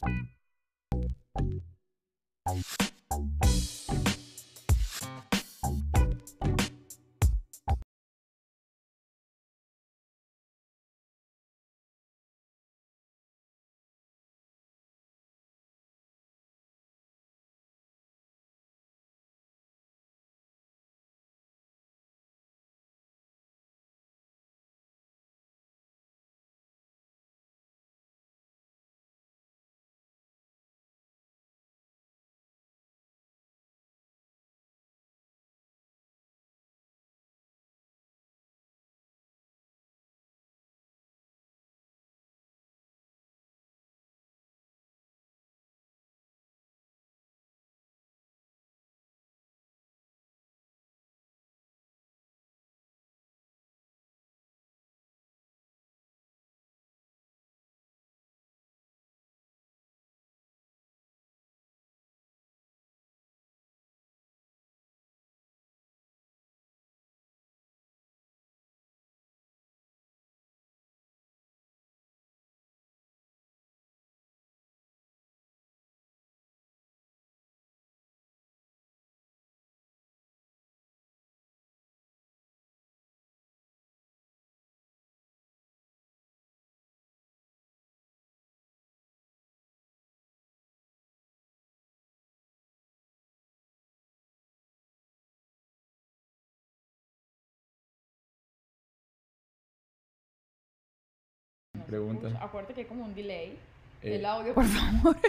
Thank you. Pregunta. Acuérdate que hay como un delay. Eh. El audio, por favor.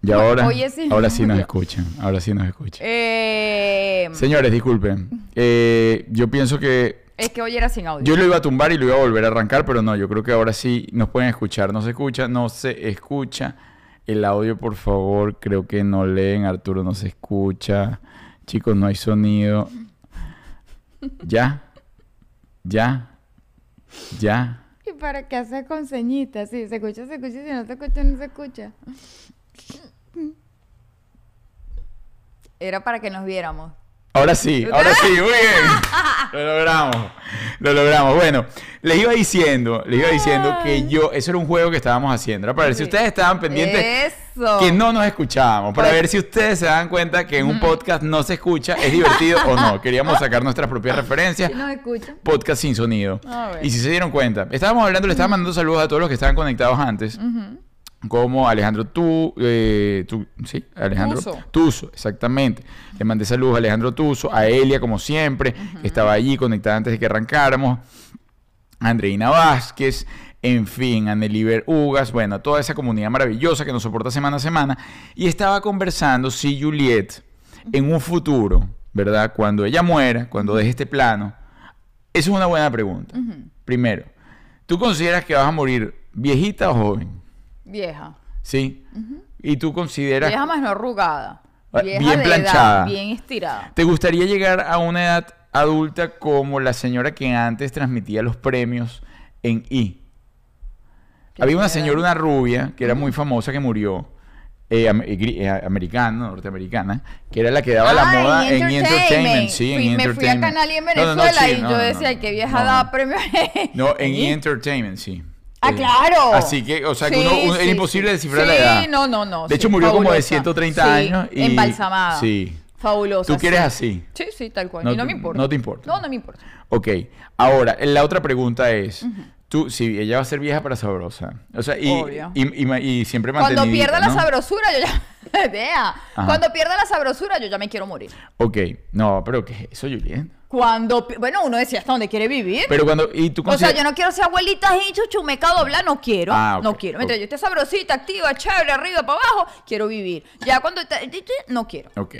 Y ahora, Oye, sí. ahora sí nos escuchan. Ahora sí nos escuchan. Eh, Señores, disculpen. Eh, yo pienso que es que hoy era sin audio. yo lo iba a tumbar y lo iba a volver a arrancar, pero no, yo creo que ahora sí nos pueden escuchar. No se escucha, no se escucha. El audio, por favor, creo que no leen. Arturo no se escucha. Chicos, no hay sonido. Ya. Ya. Ya. ¿Y para qué hacer con señitas? Si se escucha, se escucha. Si no se escucha, no se escucha. Era para que nos viéramos. Ahora sí, ahora sí, muy bien. Lo logramos. Lo logramos. Bueno, les iba diciendo, les iba diciendo que yo, eso era un juego que estábamos haciendo. Era para ver si ustedes estaban pendientes Eso. que no nos escuchábamos. Para Pues- ver si ustedes se dan cuenta que en un podcast no se escucha, es divertido o no. Queríamos sacar nuestras propias referencias. ¿Sí nos escuchan? Podcast sin sonido. A ver. Y si se dieron cuenta, estábamos hablando, le estaba mandando saludos a todos los que estaban conectados antes. Como Alejandro tú, eh, sí, Alejandro Tuso. Tuso, exactamente. Le mandé saludos a Alejandro Tuso, a Elia como siempre, que estaba allí conectada antes de que arrancáramos, Andreina Vázquez, en fin, a Neliber Ugas, bueno, a toda esa comunidad maravillosa que nos soporta semana a semana. Y estaba conversando si Juliet, en un futuro, ¿verdad? Cuando ella muera, cuando deje este plano, esa es una buena pregunta. Primero, ¿tú consideras que vas a morir viejita o joven? Vieja. ¿Sí? ¿Y tú consideras... Vieja más no arrugada. Ah, Vieja bien de planchada. edad, bien estirada. ¿Te gustaría llegar a una edad adulta como la señora que antes transmitía los premios en I? ¿Qué Había una señora? una rubia, que era muy famosa, que murió, eh, eh, eh, americana, norteamericana, que era la que daba la Ah, moda en Entertainment. Sí, Fui- en Me fui a Entertainment. Canal y en No, no, no, Venezuela sí, y yo decía, que vieja daba premios. No, en ¿Y? Entertainment, sí. Ah, Eh, claro. Así que, o sea, que uno- Sí, uno- era sí, imposible sí. descifrar la Sí, edad. no, no, no. De hecho, sí, murió como de fabulosa. 130 Sí, años y... Embalsamada. Sí. Fabulosa. ¿Tú quieres sí. así? Sí, sí, tal cual. No y no me importa. no te importa. No, no me importa. Ok, ahora, la otra pregunta es, tú, si ella va a ser vieja para sabrosa, o sea, y, Obvio. y, y ma- y siempre Cuando mantenidita, pierda la sabrosura, yo ya. Vea. Ajá. Cuando pierda la sabrosura, yo ya me quiero morir. Ok, no, pero ¿qué es eso, Julián? Cuando. Bueno, uno decía hasta dónde quiere vivir. Pero cuando, y tú O sea, yo no quiero ser abuelita y chuchumeca dobla, no quiero. Ah, No quiero. Mientras yo esté sabrosita, activa, chévere, arriba, para abajo, quiero vivir. Ya cuando. No quiero. Ok,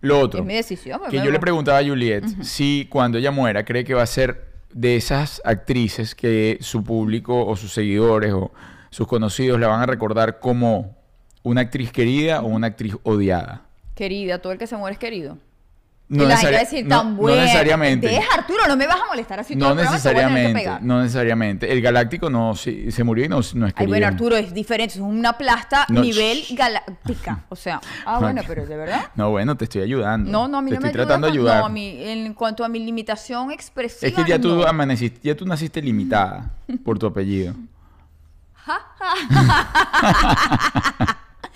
lo otro, Es mi decisión. pues, que yo le preguntaba a Juliet si cuando ella muera cree que va a ser de esas actrices que su público o sus seguidores o sus conocidos la van a recordar como una actriz querida o una actriz odiada. Querida, todo el que se muere es querido. No, necesari- decir necesariamente. Deja, Arturo, no me vas a molestar así todo No el tener que necesariamente, no necesariamente. El Galáctico no, sí, se murió y no, no es Ay, querido. bueno, Arturo, es diferente. Es una plasta nivel galáctica. O sea, ah, bueno, pero de verdad. No, bueno, te estoy ayudando. No, no, a mí te no me estoy ayuda tratando de ayudar. No, a mí, en cuanto a mi limitación expresiva. es que ya tú amaneciste, ya tú naciste limitada por tu apellido.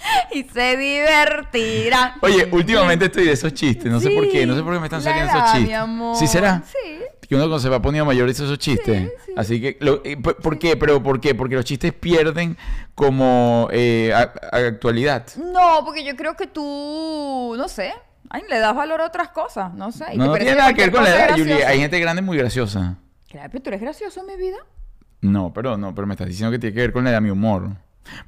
y se divertirán. Oye, últimamente estoy de esos chistes, no sé por qué, no sé por qué me están saliendo esos mi chistes. amor. ¿Sí será? Sí. Que uno cuando se va poniendo mayor dice esos chistes. Sí, sí. Así que, lo- eh, ¿por qué? ¿Pero por qué? Porque los chistes pierden como eh, a- a- actualidad. No, porque yo creo que tú, no sé, ay, le das valor a otras cosas, no sé. y No, te no parece tiene nada que ver con la edad, graciosa. Hay gente grande muy graciosa. Claro, pero tú eres gracioso en mi vida. No, pero no, pero me estás diciendo que tiene que ver con la edad, mi humor.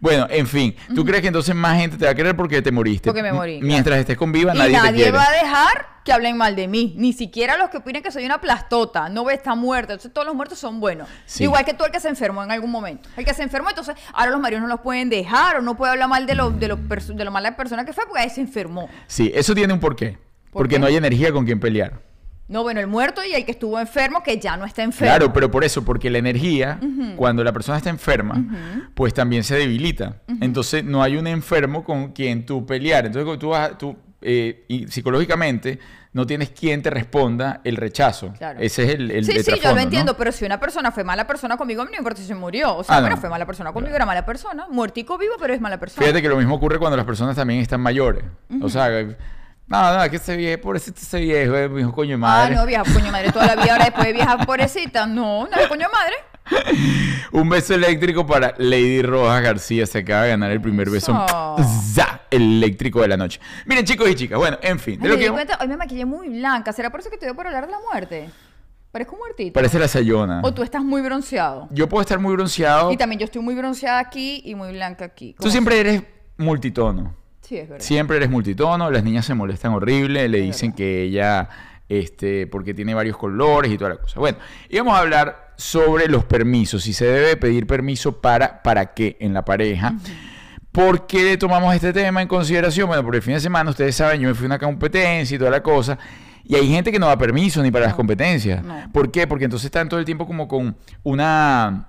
Bueno, en fin, ¿tú crees que entonces más gente te va a querer porque te moriste? Porque me morí, Mientras estés con viva, y nadie, nadie, te quiere. va a dejar que hablen mal de mí. Ni siquiera los que opinen que soy una plastota. No ve, está muerta. Entonces todos los muertos son buenos. Sí. Igual que tú el que se enfermó en algún momento. El que se enfermó, entonces ahora los maridos no los pueden dejar o no puede hablar mal de lo, de lo, de lo mala persona que fue porque ahí se enfermó. Sí, eso tiene un porqué. ¿Por porque qué? no hay energía con quien pelear. No, bueno, el muerto y el que estuvo enfermo que ya no está enfermo. Claro, pero por eso, porque la energía, cuando la persona está enferma, pues también se debilita. Entonces no hay un enfermo con quien tú pelear. Entonces tú, vas, tú eh, y psicológicamente no tienes quien te responda el rechazo. Claro. Ese es el, el Sí, sí, yo lo ¿no? entiendo, pero si una persona fue mala persona conmigo, no importa si se murió. O sea, Ah, bueno, no. fue mala persona conmigo, era mala persona. Muertico vivo, pero es mala persona. Fíjate que lo mismo ocurre cuando las personas también están mayores. O sea, no, no, que ese viejo, pobrecito ese viejo, eh, mi hijo coño de Ah, madre. no, vieja coño madre toda la vida, ahora después de vieja pobrecita. No, no es coño madre. Un beso eléctrico para Lady Rojas García. Se acaba de ganar el primer beso. Eso. ¡Za! eléctrico de la noche. Miren, chicos y chicas, bueno, en fin. De Ay, lo me que cuenta, hoy me maquillé muy blanca. ¿Será por eso que te dio por hablar de la muerte? Parezco muertito. parece la sayona. O tú estás muy bronceado. Yo puedo estar muy bronceado. Y también yo estoy muy bronceada aquí y muy blanca aquí. Tú ¿Cómo siempre eres multitono. Sí, es verdad. Siempre eres multitono. Las niñas se molestan horrible. Le Es dicen verdad. que ella, este, porque tiene varios colores y toda la cosa. Bueno, y vamos a hablar sobre los permisos. Si se debe pedir permiso para, para qué en la pareja. ¿Por qué tomamos este tema en consideración? Bueno, porque el fin de semana, ustedes saben, yo me fui a una competencia y toda la cosa. Y hay gente que no da permiso ni para las competencias. no. ¿Por qué? Porque entonces están todo el tiempo como con una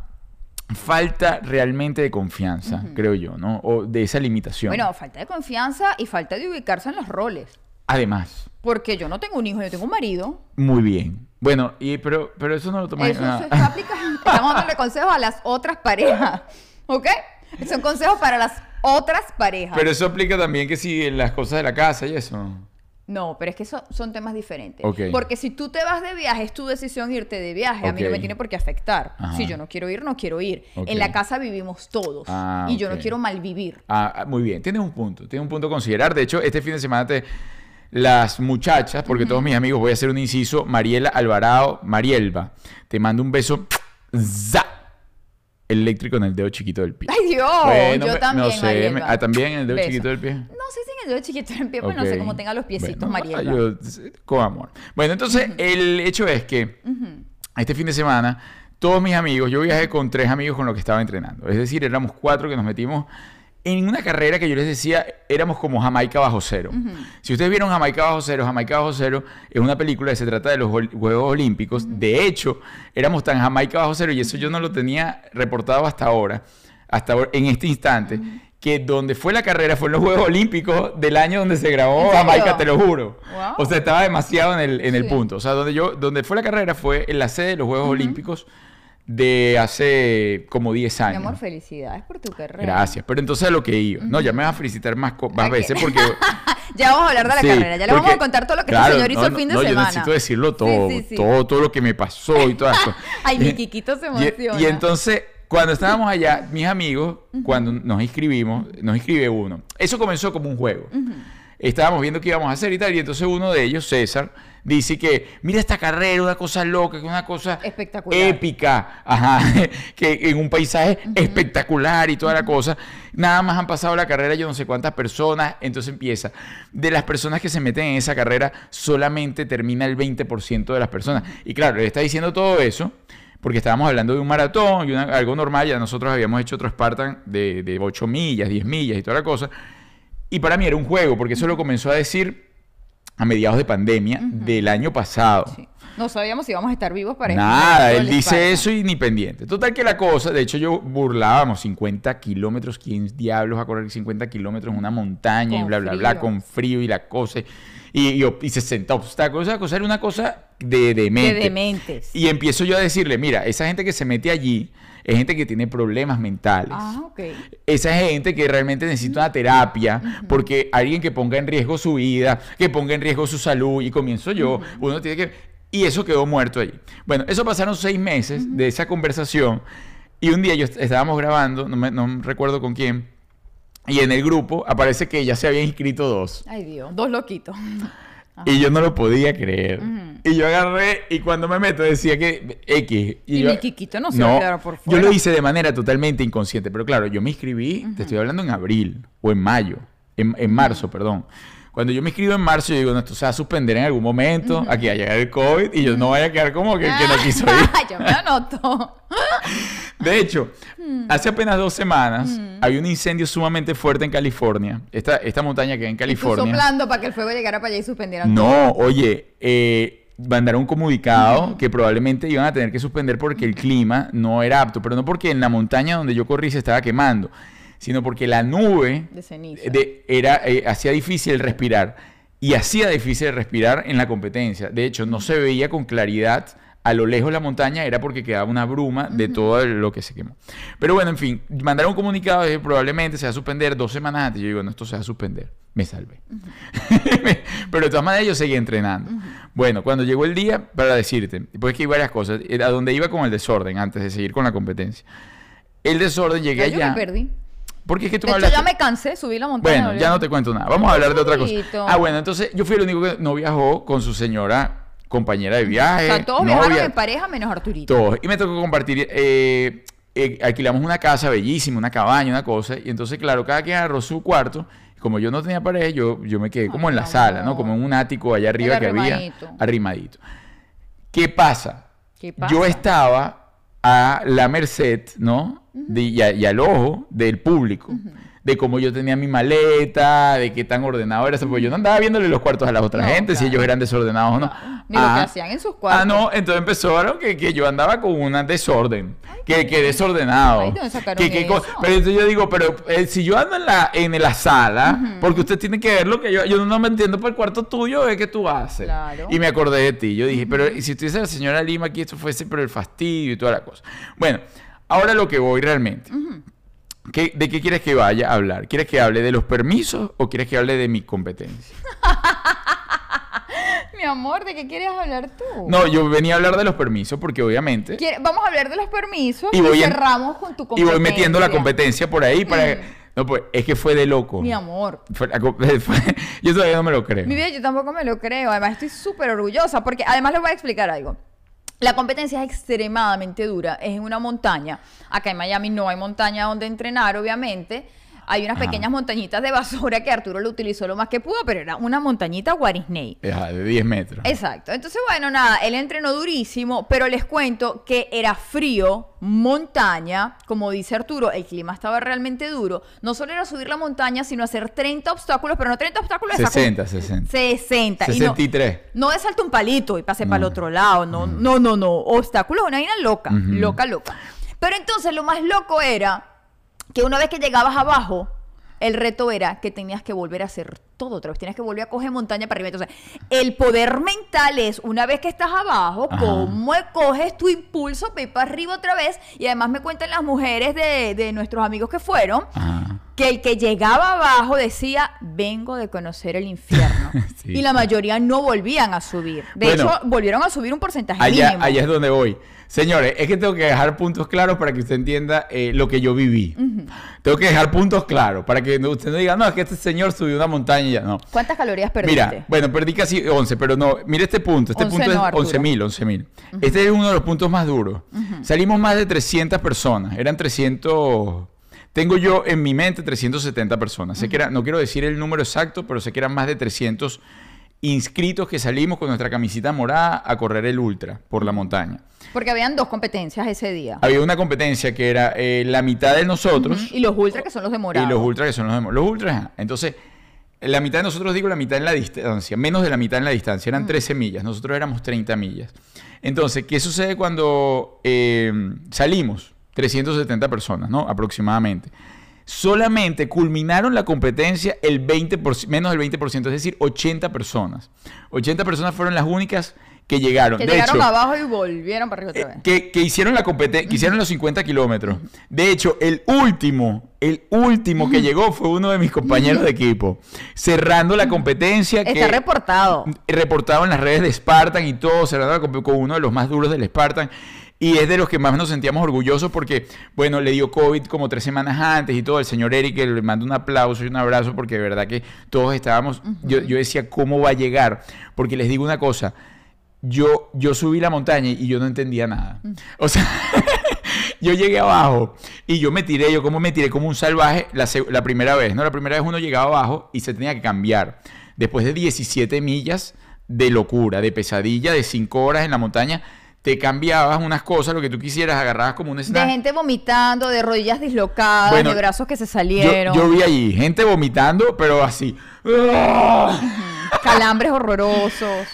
falta realmente de confianza, creo yo, ¿no? O de esa limitación. Bueno, falta de confianza y falta de ubicarse en los roles. Además, Porque yo no tengo un hijo, yo tengo un marido. muy bien. Bueno, y pero, pero eso no lo tomas Eso se aplica. Estamos dándole consejos a las otras parejas. ¿Ok? Son consejos para las otras parejas. Pero eso aplica también que si en las cosas de la casa y eso. No, pero es que eso son temas diferentes. Porque si tú te vas de viaje, es tu decisión irte de viaje. A mí no me tiene por qué afectar. Ajá. Si yo no quiero ir, no quiero ir. En la casa vivimos todos. Ah, y yo no quiero malvivir. Ah, ah, muy bien, tienes un punto, tienes un punto a considerar. De hecho, este fin de semana te, las muchachas, porque todos mis amigos, voy a hacer un inciso, Mariela Alvarado, Marielba, te mando un beso, za, eléctrico en el dedo chiquito del pie. ¡Ay, Dios! Bueno, yo también, no sé, me- ah, ¿también en el dedo Beso. chiquito del pie? No en el dedo chiquito del pie, pues no sé cómo tenga los piecitos, Bueno, Marielba. yo- con amor. Bueno, entonces el hecho es que este fin de semana todos mis amigos, yo viajé con tres amigos con los que estaba entrenando. Es decir, éramos cuatro que nos metimos en una carrera que yo les decía, éramos como Jamaica bajo cero. Si ustedes vieron Jamaica bajo cero, Jamaica bajo cero es una película que se trata de los Juegos Olímpicos. De hecho, éramos tan Jamaica bajo cero y eso yo no lo tenía reportado hasta ahora, hasta ahora- en este instante. Que donde fue la carrera fue en los Juegos Olímpicos del año donde se grabó. Jamaica, te lo juro. Wow. O sea, estaba demasiado en el, en el Sí. punto. O sea, donde yo, donde fue la carrera fue en la sede de los Juegos Olímpicos de hace como 10 Mi años. amor, felicidades por tu carrera. Gracias. Pero entonces a lo que iba. No, ya me vas a felicitar más, más veces porque. Ya vamos a hablar de la Sí, carrera. Ya le vamos a contar todo lo que claro, este señor hizo no, el fin de no, semana. Yo necesito decirlo todo. Sí. Todo, todo lo que me pasó y todo eso. Ay, mi Kikito se Y- emociona. Y, entonces, cuando estábamos allá, mis amigos, cuando nos inscribimos, nos inscribe uno. Eso comenzó como un juego. Estábamos viendo qué íbamos a hacer y tal, y entonces uno de ellos, César, dice que, mira esta carrera, una cosa loca, que una cosa Espectacular. épica, ajá, que en un paisaje espectacular y toda la cosa. Nada más han pasado la carrera yo no sé cuántas personas, entonces empieza. De las personas que se meten en esa carrera, solamente termina el 20% de las personas. Y claro, él está diciendo todo eso porque estábamos hablando de un maratón y una- algo normal, ya nosotros habíamos hecho otro Spartan de, de 8 millas, 10 millas y toda la cosa. Y para mí era un juego, porque eso lo comenzó a decir a mediados de pandemia del año pasado. Sí. No sabíamos si íbamos a estar vivos para Nada, todo él dice espacio. eso y ni pendiente. Total que la cosa, de hecho yo burlábamos 50 kilómetros, ¿quién diablos va a correr 50 kilómetros en una montaña y Con bla, bla, bla, frío. con frío y la cosa? Y, y, y 60 obstáculos, esa cosa era una cosa de demente. De dementes. Y empiezo yo a decirle, mira, esa gente que se mete allí es gente que tiene problemas mentales. Ah, ok. Esa gente que realmente necesita una terapia, porque alguien que ponga en riesgo su vida, que ponga en riesgo su salud, y comienzo yo, uno tiene que... Y eso quedó muerto allí. Bueno, eso pasaron seis meses de esa conversación, y un día yo est- estábamos grabando, no, me- no recuerdo con quién, y en el grupo aparece que ya se habían inscrito dos. Ay, Dios. Dos loquitos. Y yo no lo podía creer. Y yo agarré y cuando me meto decía que X. Y yo- mi Quiquito no se va a quedar por Yo fuera. lo hice de manera totalmente inconsciente. Pero claro, yo me inscribí, te estoy hablando en abril o en mayo, en, en marzo, perdón. Cuando yo me inscribo en marzo, yo digo, no, esto se va a suspender en algún momento, aquí va a llegar el COVID y yo no vaya a quedar como que el que no quiso ir. yo me anoto. De hecho, hace apenas dos semanas había un incendio sumamente fuerte en California. Esta, esta montaña que hay en California. soplando para que el fuego llegara para allá y suspendieran No, oye, eh, mandaron un comunicado que probablemente iban a tener que suspender porque el clima no era apto, pero no porque en la montaña donde yo corrí se estaba quemando, sino porque la nube De ceniza. de- era, eh, hacía difícil respirar y hacía difícil respirar en la competencia. De hecho, no se veía con claridad a lo lejos la montaña, era porque quedaba una bruma de todo lo que se quemó. Pero bueno, en fin, mandaron un comunicado de que probablemente se va a suspender dos semanas antes. Yo digo, no, esto se va a suspender. Me salvé. Pero de todas maneras yo seguí entrenando. Bueno, cuando llegó el día, para decirte, pues que hay varias cosas, a donde iba con el desorden antes de seguir con la competencia. El desorden llegué Ya yo allá. me perdí. Porque es que tú De me hecho, ya me cansé, subí la montaña. bueno, ya no te cuento nada. Vamos a hablar de otra cosa. Ah, bueno, entonces yo fui el único que no viajó con su señora compañera de viaje. O sea, todos novia, viajaron en pareja menos Arturito. todos. Y me tocó compartir. eh, eh, alquilamos una casa bellísima, una cabaña, una cosa. Y entonces, claro, cada quien agarró su cuarto. Como yo no tenía pareja, yo, yo me quedé como en la sala, ¿no? Como en un ático allá arriba que había. arrimadito. Arrimadito. ¿Qué pasa? ¿Qué pasa? Yo estaba a la merced, ¿no? De- y, a- y al ojo del público. De cómo yo tenía mi maleta, de qué tan ordenado era eso. Porque yo no andaba viéndole los cuartos a la otra No, gente, si ellos eran desordenados o no. Ni lo que hacían en sus cuartos. Ah, no, entonces empezaron que, que yo andaba con un desorden. que, que desordenado. Ay, ¿de dónde sacaron Que- que pero entonces yo digo, pero eh, si yo ando en la, en la sala, porque usted tiene que ver lo que yo... Yo no me entiendo por el cuarto tuyo, ¿qué que tú haces? Claro. Y me acordé de ti. Yo dije, pero ¿y si estuviese la señora Lima aquí, esto fuese pero el fastidio y toda la cosa. Bueno, ahora lo que voy realmente. ¿Qué- ¿De qué quieres que vaya a hablar? ¿Quieres que hable de los permisos o quieres que hable de mi competencia? Mi amor, ¿de qué quieres hablar tú? No, yo venía a hablar de los permisos porque obviamente... Quiere- Vamos a hablar de los permisos Y y, voy en- cerramos con tu Y competencia. voy metiendo la competencia por ahí para... No, pues es que fue de loco. Mi amor. Fue la co- fue- yo todavía no me lo creo. Mi vida, yo tampoco me lo creo. Además, estoy súper orgullosa porque además les voy a explicar algo. La competencia es extremadamente dura. Es en una montaña. Acá en Miami no hay montaña donde entrenar, obviamente. Hay unas Ajá. pequeñas montañitas de basura que Arturo lo utilizó lo más que pudo, pero era una montañita Guarisney. De 10 metros. Exacto. Entonces, bueno, nada, él entrenó durísimo, pero les cuento que era frío, montaña, como dice Arturo, el clima estaba realmente duro. No solo era subir la montaña, sino hacer 30 obstáculos, pero no 30 obstáculos de saco- 60, 60. 60. Y no- 63. no de salto un palito y pase para el otro lado. No, no, no, no. Obstáculos, una vaina loca. Loca, loca. Pero entonces lo más loco era que una vez que llegabas abajo, el reto era que tenías que volver a hacer todo otra vez. Tenías que volver a coger montaña para arriba. Entonces, el poder mental es, una vez que estás abajo, Ajá. cómo coges tu impulso para ir para arriba otra vez. Y además me cuentan las mujeres de, de nuestros amigos que fueron, Ajá. Que el que llegaba abajo decía, vengo de conocer el infierno. Sí. Y la mayoría no volvían a subir. De Bueno. hecho, volvieron a subir un porcentaje Allá, mínimo. allá es donde voy. Señores, es que tengo que dejar puntos claros para que usted entienda eh, lo que yo viví. Tengo que dejar puntos claros para que usted no diga, no, es que este señor subió una montaña y ya. No. ¿Cuántas calorías perdiste? Mira, bueno, perdí casi 11, pero no, mire este punto. Este 11 punto no, es Arturo. 11.000, 11.000. Este es uno de los puntos más duros. Salimos más de 300 personas. Eran 300... Tengo yo en mi mente 370 personas. Sé que era, no quiero decir el número exacto, pero sé que eran más de 300 inscritos que salimos con nuestra camisita morada a correr el ultra por la montaña. Porque habían dos competencias ese día. Había una competencia que era eh, la mitad de nosotros Y los ultras que son los de morado. y los ultras que son los demás. Los ultras, entonces, La mitad de nosotros, digo la mitad en la distancia, menos de la mitad en la distancia, eran 13 millas, nosotros éramos 30 millas. Entonces, ¿qué sucede cuando eh, salimos? 370 personas, ¿no? Aproximadamente. Solamente culminaron la competencia el 20%, menos del 20%, es decir, 80 personas. 80 personas fueron las únicas que llegaron. Que de llegaron hecho, abajo y volvieron para arriba otra eh, vez. que, que hicieron la competencia, que hicieron los 50 kilómetros. De hecho, el último, el último que llegó fue uno de mis compañeros de equipo, cerrando la competencia. Está que, reportado. reportado en las redes de Spartan y todo, cerrando la comp- con uno de los más duros del Spartan. Y es de los que más nos sentíamos orgullosos porque, bueno, le dio COVID como tres semanas antes y todo. El señor Eric le mando un aplauso y un abrazo porque de verdad que todos estábamos. yo, yo decía, ¿cómo va a llegar? Porque les digo una cosa. Yo, yo subí la montaña y yo no entendía nada. O sea, yo llegué abajo y yo me tiré, yo como me tiré como un salvaje la, la primera vez, ¿no? La primera vez uno llegaba abajo y se tenía que cambiar. Después de 17 millas de locura, de pesadilla, de 5 horas en la montaña, te cambiabas unas cosas, lo que tú quisieras, agarrabas como un De snack. gente vomitando, de rodillas dislocadas, Bueno, de brazos que se salieron, yo vi allí gente vomitando, pero así. calambres horrorosos.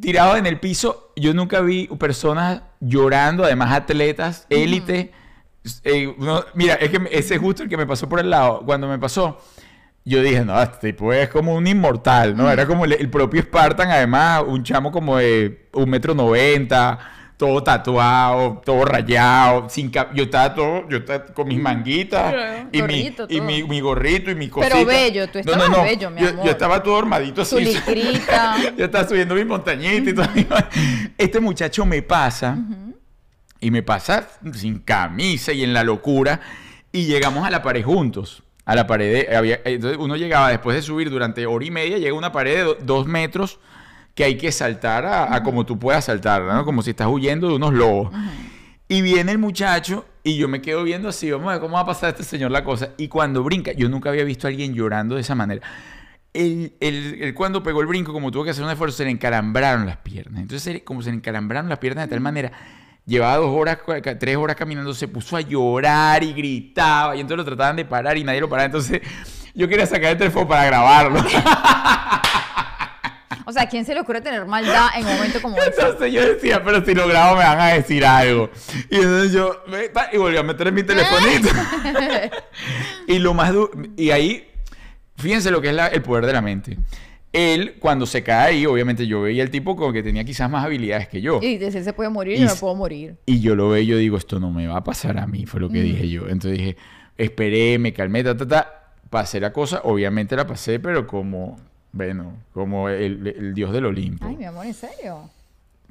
Tirados en el piso. Yo nunca vi personas llorando, además atletas, élite. Eh, uno- mira, es que ese es justo el que me pasó por el lado. Cuando me pasó, yo dije, no, este tipo es como un inmortal, ¿no? Era como el, el propio Spartan, además, un chamo como de un metro noventa, todo tatuado, todo rayado, sin cap- yo estaba todo, yo estaba con mis manguitas Claro, y, mi, y mi, mi gorrito y mi Pero cosita. bello, tú No, no, estabas no, bello, mi amor. yo estaba todo armadito así. Yo estaba subiendo mi montañita y todo. Este muchacho me pasa y me pasa sin camisa y en la locura y llegamos a la pared juntos. A la pared, de- había- entonces uno llegaba después de subir durante hora y media, llega a una pared de do- dos metros que hay que saltar a, a como tú puedas saltar, ¿no? Como si estás huyendo de unos lobos. Y viene el muchacho y yo me quedo viendo así, vamos a ver cómo va a pasar este señor la cosa. Y cuando brinca, yo nunca había visto a alguien llorando de esa manera. Él, él- él cuando pegó el brinco, como tuvo que hacer un esfuerzo, se le encalambraron las piernas. Entonces, como se le encalambraron las piernas de tal manera, llevaba dos horas, tres horas caminando, se puso a llorar y gritaba. Y entonces lo trataban de parar y nadie lo paraba. Entonces, yo quería sacar el teléfono para grabarlo. O sea, ¿a quién se le ocurre tener maldad en un momento como ese? Entonces yo decía, pero si lo grabo me van a decir algo. Y entonces yo, y volví a meter en mi telefonito. y lo más duro, y ahí, fíjense lo que es la- el poder de la mente. Él, cuando se cae ahí, obviamente yo veía el tipo como que tenía quizás más habilidades que yo. Y dice, él se puede morir y yo no puedo morir. Y yo lo veo y yo digo, esto no me va a pasar a mí, fue lo que dije yo. Entonces dije, esperé, me calmé, ta, ta, ta. Pasé la cosa, obviamente la pasé, pero como, bueno, como el, el dios del Olimpo. Ay, mi amor, ¿en serio?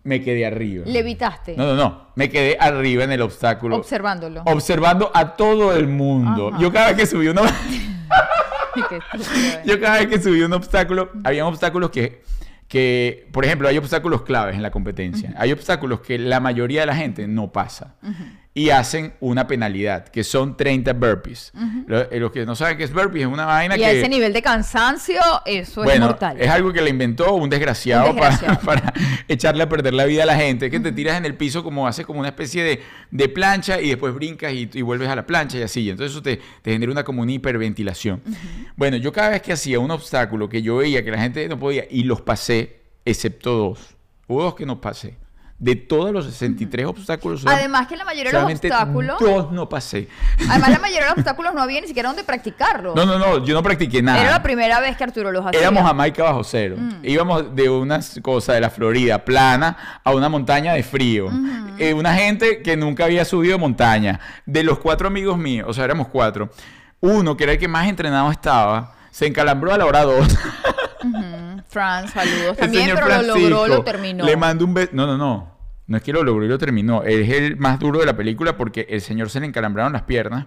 Me quedé arriba. Levitaste. No, no, no. Me quedé arriba en el obstáculo. Observándolo. observando a todo el mundo. Ajá. Yo cada vez que subí estúpido, eh. yo cada vez que subí un obstáculo, había obstáculos que, que, por ejemplo, hay obstáculos claves en la competencia. Hay obstáculos que la mayoría de la gente no pasa. Y hacen una penalidad, que son 30 burpees. Eh, Los que no saben qué es burpees, es una vaina Y que... a ese nivel de cansancio, eso es mortal. es algo que le inventó un desgraciado, Un desgraciado. Para, para echarle a perder la vida a la gente. Que te tiras en el piso como haces como una especie de, de plancha y después brincas y, y vuelves a la plancha y así. Entonces eso te, te genera una como una hiperventilación. Bueno, yo cada vez que hacía un obstáculo que yo veía que la gente no podía y los pasé, excepto dos. Hubo dos que no pasé. De todos los 63 obstáculos, Además que la mayoría de los obstáculos, dos no pasé. además la mayoría de los obstáculos no había ni siquiera donde practicarlos. No, no, no, yo no practiqué nada. Era la primera vez que Arturo los hacía. Éramos Jamaica bajo cero. Íbamos de una cosa de la Florida plana a una montaña de frío. Eh, una gente que nunca había subido montaña. De los cuatro amigos míos, o sea, éramos cuatro. Uno, que era el que más entrenado estaba, se encalambró a la hora dos. Ujú. Fran, saludos también, pero lo logró, Francisco lo terminó. Le mando un beso. No, no, no. No es que lo logró y lo terminó. Es el más duro de la película porque el señor se le encalambraron las piernas.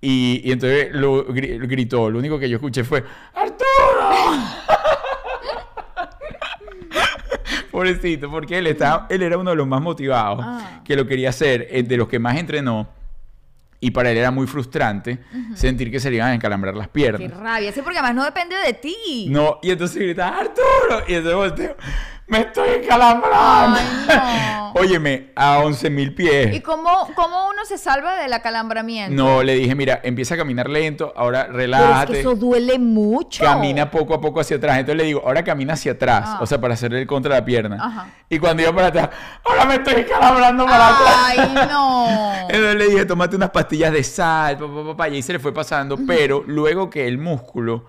y, y entonces lo gri- gritó. Lo único que yo escuché fue: ¡Arturo! Pobrecito, porque él, estaba, él era uno de los más motivados Ah. que lo quería hacer, eh, de los que más entrenó. Y para él era muy frustrante sentir que se le iban a encalambrar las piernas. Qué rabia, sí, porque además no depende de ti. No, y entonces gritaba, Arturo. Y entonces volteo, me estoy calambrando. Ay, no. Óyeme, a 11 mil pies. ¿Y cómo, cómo uno se salva del acalambramiento? No, le dije, mira, empieza a caminar lento, ahora Pero es relájate. que eso duele mucho. Camina poco a poco hacia atrás. Entonces le digo, ahora camina hacia atrás. Ah. O sea, para hacerle el contra la pierna. Ajá. Y cuando iba para atrás, ahora me estoy calabrando para atrás. Ay, no. Entonces le dije, tómate unas pastillas de sal, pa, pa, pa, pa, y ahí se le fue pasando. Pero luego que el músculo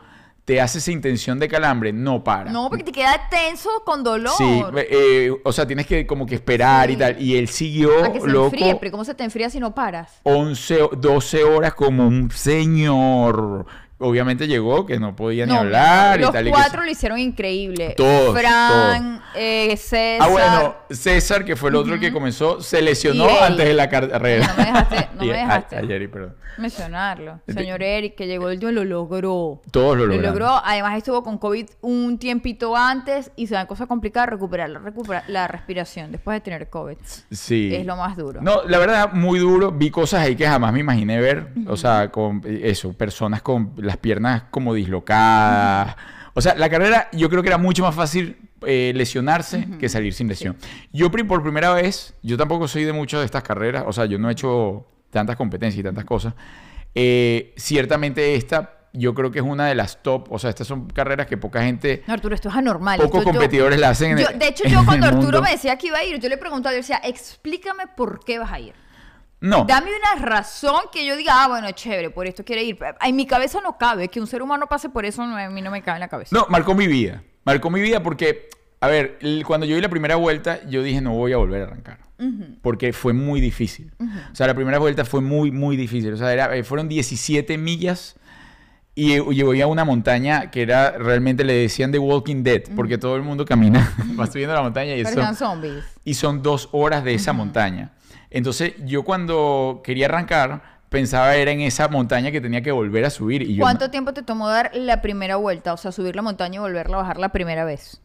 te hace esa intención de calambre, no para. No, porque te queda tenso con dolor. Sí, eh, o sea, tienes que como que esperar y tal. Y él siguió, A que se loco, enfríe, pero ¿cómo se te enfría si no paras? 11, o- 12 horas como un señor. Obviamente llegó que no podía ni No, hablar y los tal. y que cuatro lo hicieron increíble. Todos, Fran, eh, César. Ah, bueno, César, que fue el otro que comenzó, se lesionó Y antes de la carrera. No me dejaste- no me dejaste. a Jerry, perdón. mencionarlo. Señor Eric, que llegó el último, lo logró. Todos lo Lo lograron. logró, además estuvo con COVID un tiempito antes y se da cosa complicada recuperar, la- recuperar la respiración después de tener COVID. Sí. Es lo más duro. No, la verdad, muy duro. Vi cosas ahí que jamás me imaginé ver. O sea, con eh, eso, personas con las piernas como dislocadas. O sea, la carrera yo creo que era mucho más fácil eh, lesionarse que salir sin lesión. Yo pri- por primera vez, yo tampoco soy de muchas de estas carreras. O sea, yo no he hecho tantas competencias y tantas cosas. Eh, ciertamente esta, yo creo que es una de las top. O sea, estas son carreras que poca gente, No, Arturo, esto es anormal. pocos Esto yo- competidores la hacen en yo- de hecho, yo cuando Arturo mundo. me decía que iba a ir, yo le preguntaba, yo decía, explícame por qué vas a ir. No. Dame una razón que yo diga, ah, bueno, chévere, por esto quiere ir. En mi cabeza no cabe, que un ser humano pase por eso, no, a mí no me cabe en la cabeza. No, marcó mi vida. Marcó mi vida porque, a ver, cuando yo vi la primera vuelta, yo dije, no voy a volver a arrancar. Porque fue muy difícil. O sea, la primera vuelta fue muy, muy difícil. O sea, era- eh, fueron 17 millas y eh, yo voy a una montaña que era, realmente le decían The Walking Dead, porque todo el mundo camina, va subiendo la montaña y Pero sean zombies. y son dos horas de esa montaña. Entonces, yo cuando quería arrancar, pensaba era en esa montaña que tenía que volver a subir. Y yo, ¿Cuánto tiempo te tomó dar la primera vuelta? O sea, subir la montaña y volverla a bajar la primera vez.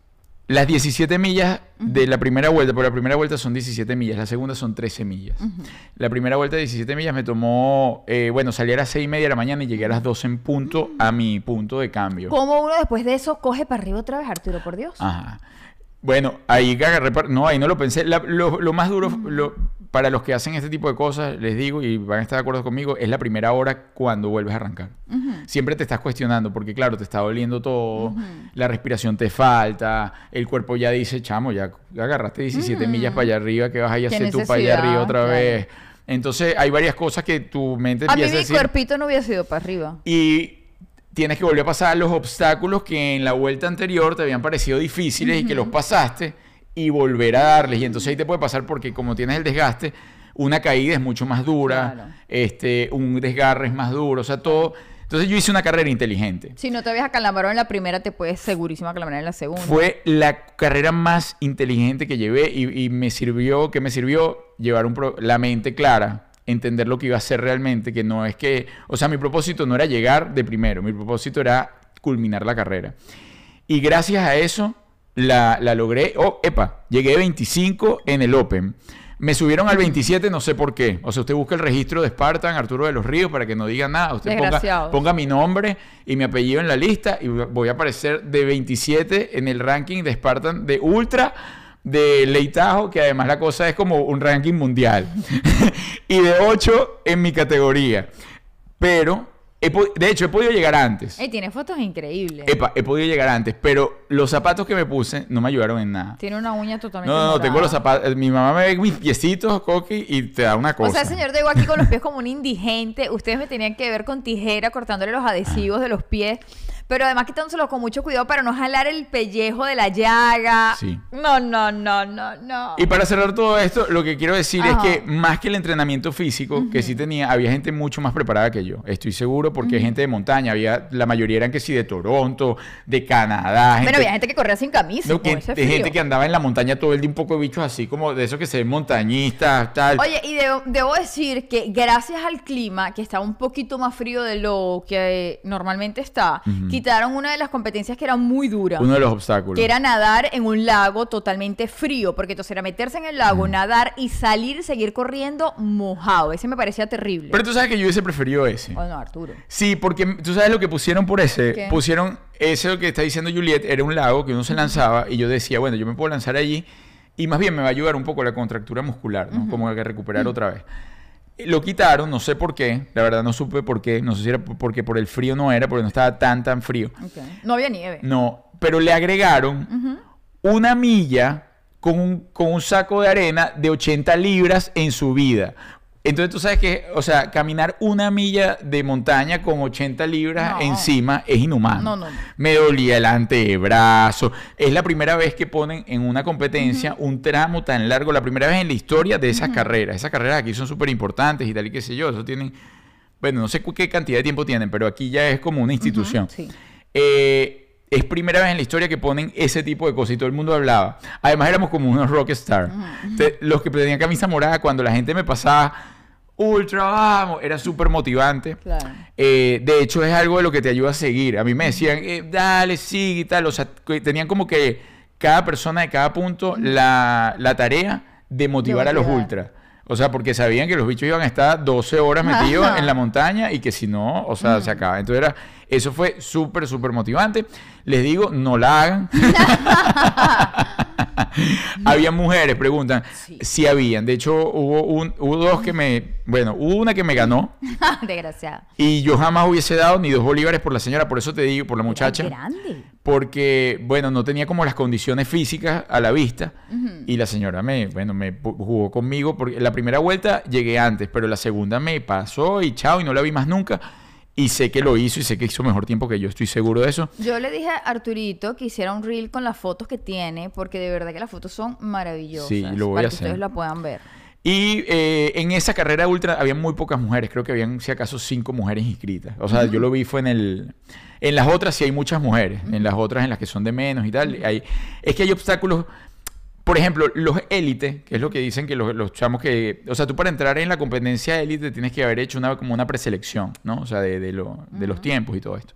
Las 17 millas de la primera vuelta, por la primera vuelta son 17 millas, la segunda son 13 millas. La primera vuelta de 17 millas me tomó, eh, bueno, salí a las 6 y media de la mañana y llegué a las 12 en punto a mi punto de cambio. ¿Cómo uno después de eso coge para arriba otra vez, Arturo, por Dios? Ajá. Bueno, ahí agarré, no, ahí no lo pensé. La- lo, lo más duro, lo- para los que hacen este tipo de cosas, les digo, y van a estar de acuerdo conmigo, es la primera hora cuando vuelves a arrancar. Siempre te estás cuestionando, porque claro, te está doliendo todo, la respiración te falta, el cuerpo ya dice, chamo, ya, ya agarraste 17 millas para allá arriba, que vas a ir a hacer tú para allá arriba otra claro. vez? Entonces, hay varias cosas que tu mente a mí mi decir. cuerpito no hubiera sido para arriba. Y tienes que volver a pasar los obstáculos que en la vuelta anterior te habían parecido difíciles y que los pasaste y volver a darles. Y entonces ahí te puede pasar porque como tienes el desgaste, una caída es mucho más dura, Claro. este, un desgarre es más duro, o sea, todo. Entonces yo hice una carrera inteligente. Si no te habías acalambrado en la primera, te puedes segurísimo acalambrar en la segunda. Fue la carrera más inteligente que llevé y, y me sirvió, que me sirvió llevar un pro- la mente clara, entender lo que iba a hacer realmente, que no es que, o sea, mi propósito no era llegar de primero, mi propósito era culminar la carrera. Y gracias a eso la, la logré. Oh, epa, llegué 25 en el Open. Me subieron al 27, no sé por qué. O sea, usted busca el registro de Spartan, Arturo de los Ríos, para que no diga nada. Usted ponga, ponga mi nombre y mi apellido en la lista y voy a aparecer de 27 en el ranking de Spartan de Ultra de Leitajo, que además la cosa es como un ranking mundial. y de 8 en mi categoría. Pero, he de hecho, he podido llegar antes. Ey, tiene fotos increíbles. Epa, he podido llegar antes, pero los zapatos que me puse no me ayudaron en nada. Tiene una uña totalmente No, no, no, tengo los zapatos. Mi mamá me ve mis piecitos, Coqui, y te da una cosa. O sea, el señor llegó aquí con los pies como un indigente. Ustedes me tenían que ver con tijera cortándole los adhesivos de los pies. Pero además quitándoselos con mucho cuidado para no jalar el pellejo de la llaga. Sí. No, no, no, no, no. Y para cerrar todo esto, lo que quiero decir Ajá. es que más que el entrenamiento físico, que sí tenía, había gente mucho más preparada que yo. Estoy seguro porque hay gente de montaña. Había, la mayoría eran que sí de Toronto, de Canadá. Bueno, había gente que corría sin camisa. no, que- de gente que andaba en la montaña todo el día un poco de bichos así, como de esos que se ven montañistas, tal. Oye, y debo, debo decir que gracias al clima, que está un poquito más frío de lo que normalmente está, quitaron una de las competencias que era muy dura. Uno de los obstáculos. Que era nadar en un lago totalmente frío, porque entonces era meterse en el lago, nadar y salir seguir corriendo mojado. Ese me parecía terrible. Pero tú sabes que yo hubiese preferido ese. Oh, no, Arturo. Sí, porque tú sabes lo que pusieron por ese. ¿Qué? Pusieron ese lo que está diciendo Juliet, era un lago que uno se lanzaba y yo decía, bueno, yo me puedo lanzar allí y más bien me va a ayudar un poco la contractura muscular, ¿no? Como que recuperar otra vez. Lo quitaron, no sé por qué, la verdad no supe por qué, no sé si era porque por el frío no era, porque no estaba tan tan frío. No había nieve. No, pero le agregaron una milla con un, con un saco de arena de 80 libras en su vida. Entonces tú sabes que, o sea, caminar una milla de montaña con 80 libras No. encima es inhumano. No, no. Me dolía el antebrazo. Es la primera vez que ponen en una competencia un tramo tan largo, la primera vez en la historia de esas carreras. Esas carreras aquí son súper importantes y tal y qué sé yo. Eso tienen, bueno, no sé qué cantidad de tiempo tienen, pero aquí ya es como una institución. sí. Eh, es primera vez en la historia que ponen ese tipo de cosas y todo el mundo hablaba. Además éramos como unos rockstar. Te- Los que tenían camisa morada, cuando la gente me pasaba, ultra vamos, era súper motivante. Claro. Eh, de hecho, es algo de lo que te ayuda a seguir. A mí me decían, eh, dale, sigue y tal. O sea, tenían como que cada persona de cada punto la, la tarea de motivar a los ultras. O sea, porque sabían que los bichos iban a estar 12 horas metidos Ajá. en la montaña y que si no, o sea, se acaba. Entonces era, eso fue súper, súper motivante. Les digo, no la hagan. Había mujeres, preguntan. Sí. Sí. habían. De hecho, hubo, un, hubo dos que me, bueno, hubo una que me ganó. Desgraciada. Y yo jamás hubiese dado ni dos bolívares por la señora, por eso te digo, por la muchacha. Era grande. Porque, bueno, no tenía como las condiciones físicas a la vista. Y la señora me, bueno, me jugó conmigo. Porque la primera vuelta llegué antes, pero la segunda me pasó y chao, y no la vi más nunca. Y sé que lo hizo y sé que hizo mejor tiempo que yo, estoy seguro de eso. Yo le dije a Arturito que hiciera un reel con las fotos que tiene, porque de verdad que las fotos son maravillosas. Sí, lo voy para a que hacer. ustedes la puedan ver. Y eh, en esa carrera ultra había muy pocas mujeres, creo que habían si acaso cinco mujeres inscritas. O sea, yo lo vi fue en el... En las otras sí hay muchas mujeres, en las otras en las que son de menos y tal. Hay, es que hay obstáculos, por ejemplo, los élite, que es lo que dicen que los, los chamos que... O sea, tú para entrar en la competencia élite tienes que haber hecho una, como una preselección, ¿no? O sea, de, de lo- de los tiempos y todo esto.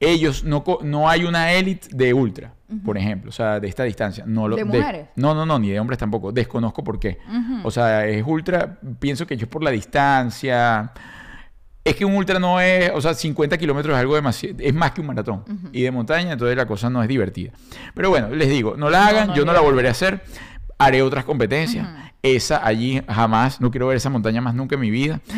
Ellos, no, no hay una élite de ultra, por ejemplo, o sea, de esta distancia. No lo, ¿De mujeres? no, no, no, ni de hombres tampoco. Desconozco por qué. O sea, es ultra, pienso que ellos por la distancia. Es que un ultra no es, o sea, 50 kilómetros es algo demasiado, es más que un maratón. Y de montaña, entonces la cosa no es divertida. Pero bueno, les digo, no la hagan, no yo no la volveré a hacer. Haré otras competencias. Esa allí jamás, no quiero ver esa montaña más nunca en mi vida.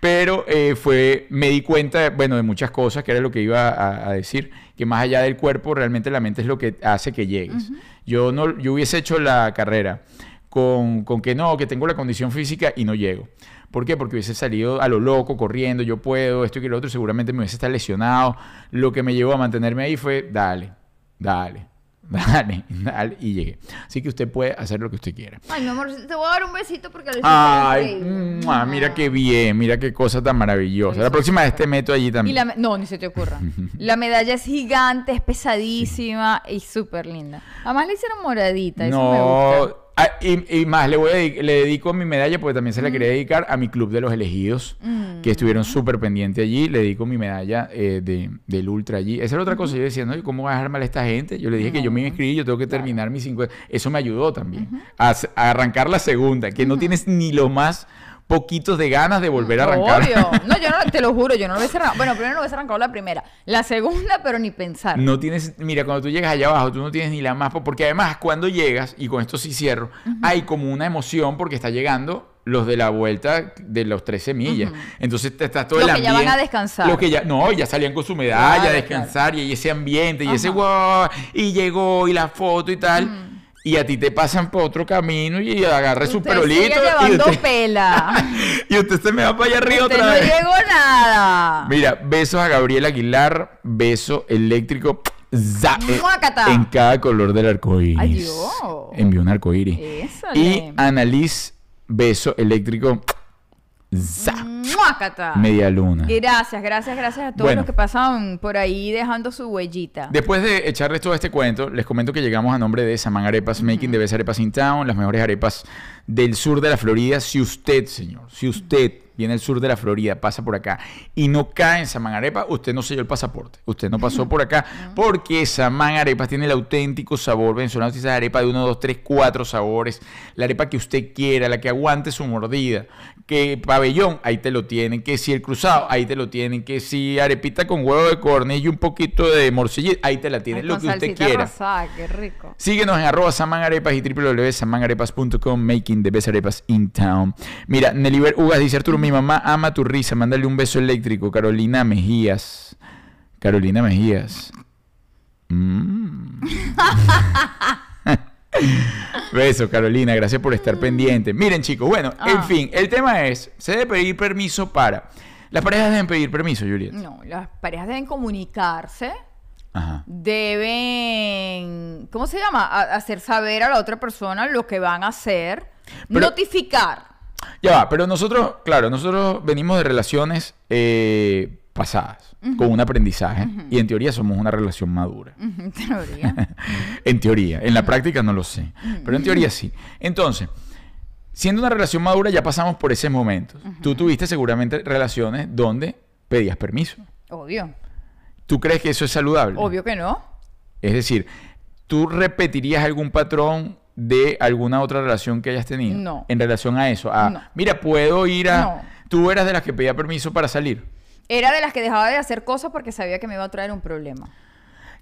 Pero eh, fue, me di cuenta, bueno, de muchas cosas, que era lo que iba a, a decir, que más allá del cuerpo, realmente la mente es lo que hace que llegues. Yo no, yo hubiese hecho la carrera con, con que no, que tengo la condición física y no llego. ¿Por qué? Porque hubiese salido a lo loco, corriendo, yo puedo, esto y lo otro, seguramente me hubiese estado lesionado. Lo que me llevó a mantenerme ahí fue, dale, dale, dale, dale, y llegué. Así que usted puede hacer lo que usted quiera. Ay, mi amor, te voy a dar un besito porque hiciste Ay, increíble. mua, mira qué bien, mira qué cosa tan maravillosa. La próxima vez te meto allí Y también. la me- no, ni se te ocurra. La medalla es gigante, es pesadísima y súper linda. Además le hicieron moradita, eso me gusta. Ah, y, y más, le, voy a le dedico mi medalla porque también se la quería dedicar a mi club de los elegidos, Mm. Que estuvieron súper pendientes allí. Le dedico mi medalla eh, de, del ultra allí. Esa era otra cosa. Yo decía, no, ¿y ¿cómo va a dejar mal a esta gente? Yo le dije que yo me inscribí, yo tengo que terminar mis 50. Eso me ayudó también a arrancar la segunda, que no tienes ni lo más poquitos de ganas de volver a arrancar. Obvio. No, yo no, te lo juro, yo no lo hubiese arrancado. Bueno, primero no hubiese arrancado la primera. La segunda, pero ni pensar. No tienes, mira, cuando tú llegas allá abajo, tú no tienes ni la más, po- porque además cuando llegas, y con esto sí cierro, hay como una emoción porque está llegando los de la vuelta de los 13 millas. Entonces te está todo Los el que ya ambiente. van a descansar. Los que ya, no, ya salían con su medalla Claro, a descansar y ese ambiente y ese wow, y llegó y la foto y tal. Y a ti te pasan por otro camino y agarra su perolito sigue y usted, pela. y usted se me va para allá arriba Usted otra no vez. llegó nada. Mira, besos a Gabriel Aguilar, beso eléctrico za, eh, en cada color del arco iris. Ay, Dios. Envió un arco iris. Ésale. Y Annalise, beso eléctrico Muácata. media luna. Gracias, gracias, gracias a todos Bueno. los que pasan por ahí dejando su huellita. Después de echarles todo este cuento, les comento que llegamos a nombre de Saman Arepas, Making the Best Arepas in Town, las mejores arepas del sur de la Florida. Si usted, señor, si usted viene el sur de la Florida, pasa por acá y no cae en Samán Arepa, usted no selló el pasaporte. Usted no pasó por acá porque Samán Arepas tiene el auténtico sabor venezolano. Si esa arepa de uno, dos, tres, cuatro sabores. La arepa que usted quiera, la que aguante su mordida. Que pabellón, ahí te lo tienen. Que si el cruzado, ahí te lo tienen. Que si arepita con huevo de cornillo y un poquito de morcilla, ahí te la tienen. Ay, lo que usted quiera. rosada, qué rico. Síguenos en arroba samanarepas y www.samanarepas.com making the best arepas in town. Mira, Neliber Ugas dice Arturo, mi mamá ama tu risa, mándale un beso eléctrico. Carolina Mejías. Carolina Mejías. Mm. Beso, Carolina, gracias por estar pendiente. Miren, chicos, bueno, en Ah. fin, el tema es, se debe pedir permiso para... Las parejas deben pedir permiso, Juliet. No, las parejas deben comunicarse, Ajá. deben, ¿cómo se llama? A- hacer saber a la otra persona lo que van a hacer, Pero- notificar. Ya va, pero nosotros, claro, nosotros venimos de relaciones eh, pasadas, con un aprendizaje, y en teoría somos una relación madura. En teoría. en teoría, en la práctica no lo sé, pero en teoría sí. Entonces, siendo una relación madura ya pasamos por ese momento. Tú tuviste seguramente relaciones donde pedías permiso. Obvio. ¿Tú crees que eso es saludable? Obvio que no. Es decir, ¿tú repetirías algún patrón de alguna otra relación que hayas tenido? No. En relación a eso. A, No. Mira, puedo ir a... No. Tú eras de las que pedía permiso para salir. Era de las que dejaba de hacer cosas porque sabía que me iba a traer un problema.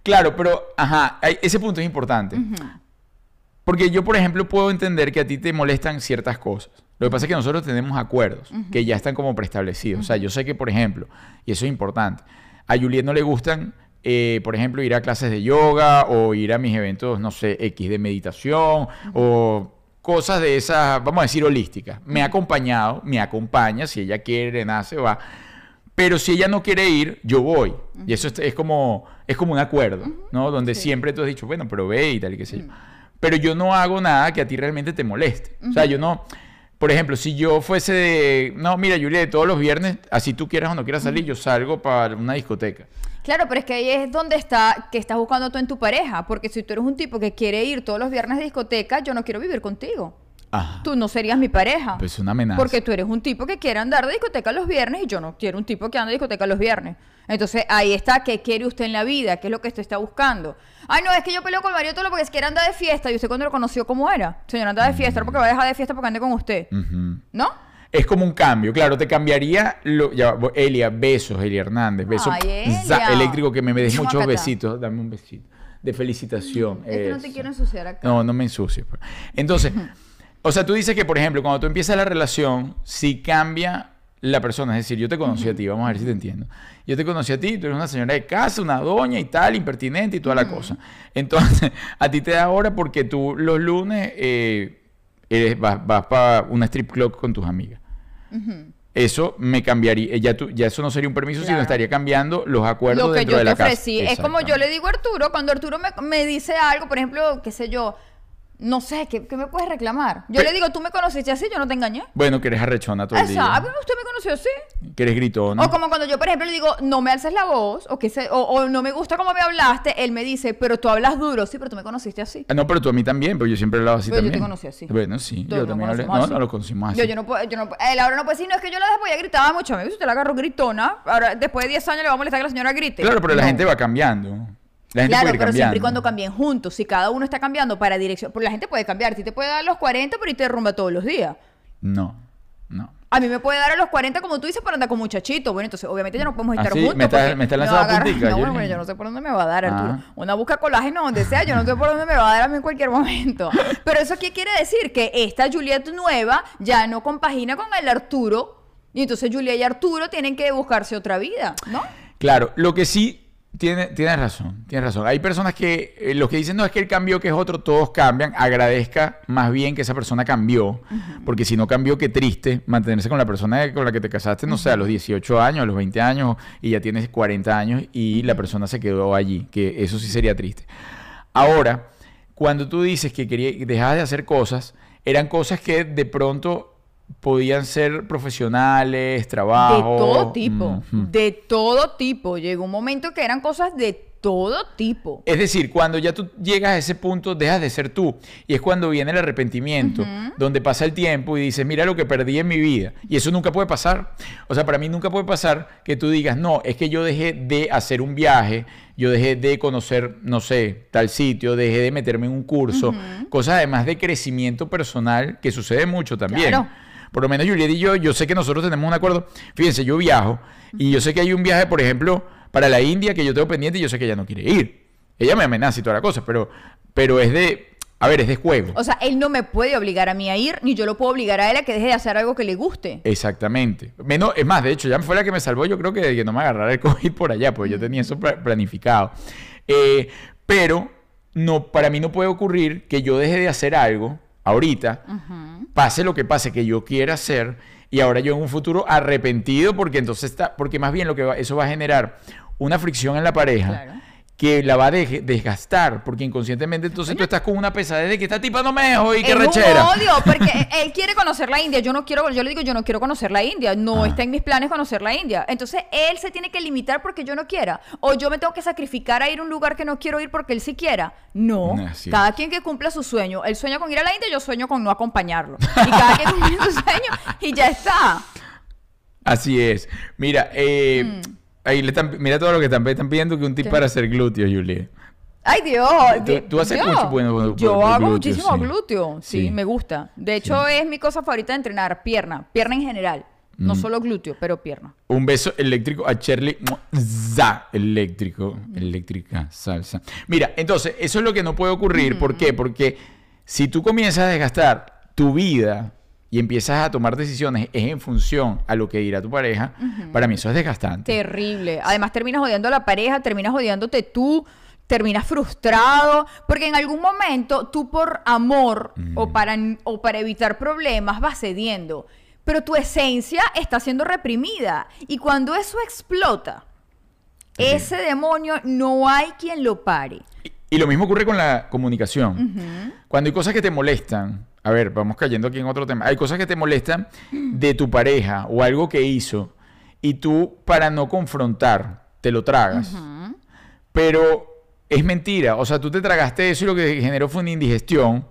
Claro, pero, ajá, ese punto es importante. Porque yo, por ejemplo, puedo entender que a ti te molestan ciertas cosas. Lo que pasa es que nosotros tenemos acuerdos que ya están como preestablecidos. O sea, yo sé que, por ejemplo, y eso es importante, a Juliet no le gustan, eh, por ejemplo, ir a clases de yoga o ir a mis eventos, no sé, X de meditación o cosas de esas, vamos a decir, holísticas. Me ha acompañado, me acompaña, si ella quiere, nace, va. Pero si ella no quiere ir, yo voy. Y eso es, es como, es como un acuerdo, ¿no? Donde siempre tú has dicho, bueno, pero ve y tal y qué sé yo. Pero yo no hago nada que a ti realmente te moleste. O sea, yo no... Por ejemplo, si yo fuese de... No, mira, Julia, todos los viernes, así tú quieras o no quieras salir, yo salgo para una discoteca. Claro, pero es que ahí es donde está, que estás buscando tú en tu pareja. Porque si tú eres un tipo que quiere ir todos los viernes de discoteca, yo no quiero vivir contigo. Ajá. Tú no serías mi pareja. Pues es una amenaza. Porque tú eres un tipo que quiere andar de discoteca los viernes y yo no quiero un tipo que ande de discoteca los viernes. Entonces ahí está, ¿qué quiere usted en la vida? ¿Qué es lo que usted está buscando? Ay, no, es que yo peleo con el marido todo lo porque quiere andar de fiesta. ¿Y usted cuando lo conoció cómo era? Señor, anda de fiesta, ¿no? porque va a dejar de fiesta porque ande con usted. ¿No? Es como un cambio, claro, te cambiaría lo, ya, Elia, besos, Elia Hernández, besos Ay, za- Elia. eléctrico que me des muchos besitos, dame un besito de felicitación. Es que no te quiero ensuciar acá. No, no me ensucies. pues. Entonces, o sea, tú dices que, por ejemplo, cuando tú empiezas la relación, si cambia la persona, es decir, yo te conocí a ti, vamos a ver si te entiendo. Yo te conocí a ti, tú eres una señora de casa, una doña y tal, impertinente y toda la cosa. Entonces, a ti te da hora porque tú los lunes eh, eres- vas, vas para una strip club con tus amigas. Eso me cambiaría, ya, tú, ya eso no sería un permiso, sino estaría cambiando los acuerdos lo que dentro yo de te la casa. ofrecí. Es como yo le digo a Arturo, cuando Arturo me, me dice algo, por ejemplo, qué sé yo, no sé, ¿qué, qué me puedes reclamar? Yo le digo, tú me conociste así, yo no te engañé. Bueno, que eres arrechona todo el día. Exacto, usted me conoció así. Que eres gritona. O como cuando yo, por ejemplo, le digo, no me alces la voz, o, que se, o, o no me gusta cómo me hablaste, él me dice, pero tú hablas duro, sí, pero tú me conociste así. Ah, no, pero tú a mí también, pero yo siempre he hablado así Pero yo también. te conocí así. Bueno, sí, Todos yo también hablé. No, no lo conocimos así. Yo, yo no puedo, yo no puedo- él ahora no puede decir, no, es que yo la después ya gritaba mucho. A mí, si usted la agarró gritona, ahora después de 10 años le va a molestar que la señora grite. Claro, pero la gente va cambiando. La gente Claro, puede ir pero siempre y cuando cambien juntos. Si cada uno está cambiando para dirección. Porque la gente puede cambiar. Ti te puede dar a los 40, pero y te derrumba todos los días. No, no. A mí me puede dar a los 40, como tú dices, para andar con muchachito. Bueno, entonces obviamente ya no podemos ¿Ah, estar sí? juntos. ¿Me porque me a lanzando agarrar- puntica, No, bueno, yo no sé por dónde me va a dar, Arturo. Ah. Una busca colágeno donde sea, yo no sé por dónde me va a dar a mí en cualquier momento. Pero eso qué quiere decir? Que esta Juliet nueva ya no compagina con el Arturo. Y entonces Juliet y Arturo tienen que buscarse otra vida, ¿no? Claro, lo que sí tiene, tienes razón, tienes razón. Hay personas que eh, los que dicen no es que él cambió, que es otro, todos cambian. Agradezca más bien que esa persona cambió, porque si no cambió, qué triste mantenerse con la persona con la que te casaste, no sé, a los 18 años, a los 20 años, y ya tienes 40 años y la persona se quedó allí, que eso sí sería triste. Ahora, cuando tú dices que quería, dejabas de hacer cosas, eran cosas que de pronto podían ser profesionales, trabajo. De todo tipo, de todo tipo. Llegó un momento que eran cosas de todo tipo. Es decir, cuando ya tú llegas a ese punto, dejas de ser tú. Y es cuando viene el arrepentimiento, donde pasa el tiempo y dices, mira lo que perdí en mi vida. Y eso nunca puede pasar. O sea, para mí nunca puede pasar que tú digas, no, es que yo dejé de hacer un viaje, yo dejé de conocer, no sé, tal sitio, dejé de meterme en un curso. Cosas además de crecimiento personal, que sucede mucho también. Claro. Por lo menos Juliet y yo, yo sé que nosotros tenemos un acuerdo. Fíjense, yo viajo y yo sé que hay un viaje, por ejemplo, para la India que yo tengo pendiente y yo sé que ella no quiere ir. Ella me amenaza y toda la cosa, pero, pero es de, a ver, es de juego. O sea, él no me puede obligar a mí a ir, ni yo lo puedo obligar a él a que deje de hacer algo que le guste. Exactamente. Menos, es más, de hecho, ya fue la que me salvó, yo creo que de que no me agarrara el COVID por allá, porque yo tenía eso pla- planificado. Eh, pero no, para mí no puede ocurrir que yo deje de hacer algo ahorita, pase lo que pase que yo quiera hacer, y ahora yo en un futuro arrepentido, porque entonces está, porque más bien lo que va- eso va a generar una fricción en la pareja. Claro. Que la va a desgastar, porque inconscientemente entonces tú estás con una pesadez de que esta tipa no me dejó y que rechera. un odio, porque él quiere conocer la India. Yo no quiero, yo le digo, yo no quiero conocer la India. No Ah. está en mis planes conocer la India. Entonces él se tiene que limitar porque yo no quiera. O yo me tengo que sacrificar a ir a un lugar que no quiero ir porque él sí quiera. No. Así es. cada quien que cumpla su sueño. Él sueña con ir a la India, yo sueño con no acompañarlo. Y cada quien cumple su sueño y ya está. Así es. Mira, eh, Mm. Ahí le están- mira todo lo que están, están pidiendo que un tip ¿Qué? para hacer glúteos, Juliet. Ay, Dios. Tú- tú haces Dios. mucho, bueno, bueno, Yo hago muchísimo sí. glúteo. Sí, Sí. me gusta. De hecho, es mi cosa favorita de entrenar. Pierna. Pierna en general. Mm. No solo glúteo, pero pierna. Un beso eléctrico a Shirley. Za, eléctrico, eléctrica, salsa. Mira, entonces, eso es lo que no puede ocurrir. ¿Por qué? Porque si tú comienzas a desgastar tu vida y empiezas a tomar decisiones es en función a lo que dirá tu pareja, para mí eso es desgastante. Terrible. Además, terminas odiando a la pareja, terminas odiándote tú, terminas frustrado, porque en algún momento tú por amor o, para, o para evitar problemas vas cediendo, pero tu esencia está siendo reprimida. Y cuando eso explota, ese demonio no hay quien lo pare. Y, y lo mismo ocurre con la comunicación. Cuando hay cosas que te molestan, a ver, vamos cayendo aquí en otro tema, hay cosas que te molestan de tu pareja o algo que hizo y tú para no confrontar te lo tragas. Pero es mentira, o sea, tú te tragaste eso y lo que generó fue una indigestión.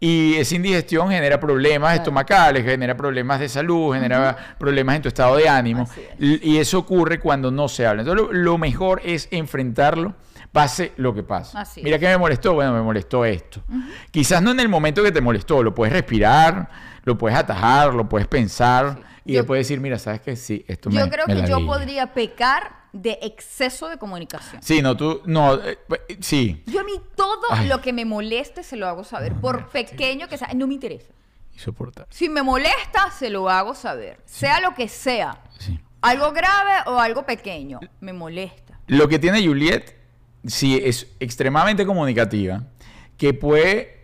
Y esa indigestión genera problemas Claro. estomacales, genera problemas de salud, genera problemas en tu estado de ánimo. Es. Y eso ocurre cuando no se habla. Entonces, lo, lo mejor es enfrentarlo, pase lo que pase. Así Mira. ¿qué me molestó? Bueno, me molestó esto. Quizás no en el momento que te molestó, lo puedes respirar, lo puedes atajar, lo puedes pensar y Yo- después decir, mira, ¿sabes qué? Sí, esto me Yo creo me que yo liga". podría pecar de exceso de comunicación. Sí, no, tú, no, eh, eh, sí. Yo a mí todo Ay. lo que me moleste se lo hago saber, por pequeño que sea, no me interesa. Insoportable. Si me molesta, se lo hago saber, sea lo que sea. Algo grave o algo pequeño, me molesta. Lo que tiene Juliet, sí, es extremadamente comunicativa, que puede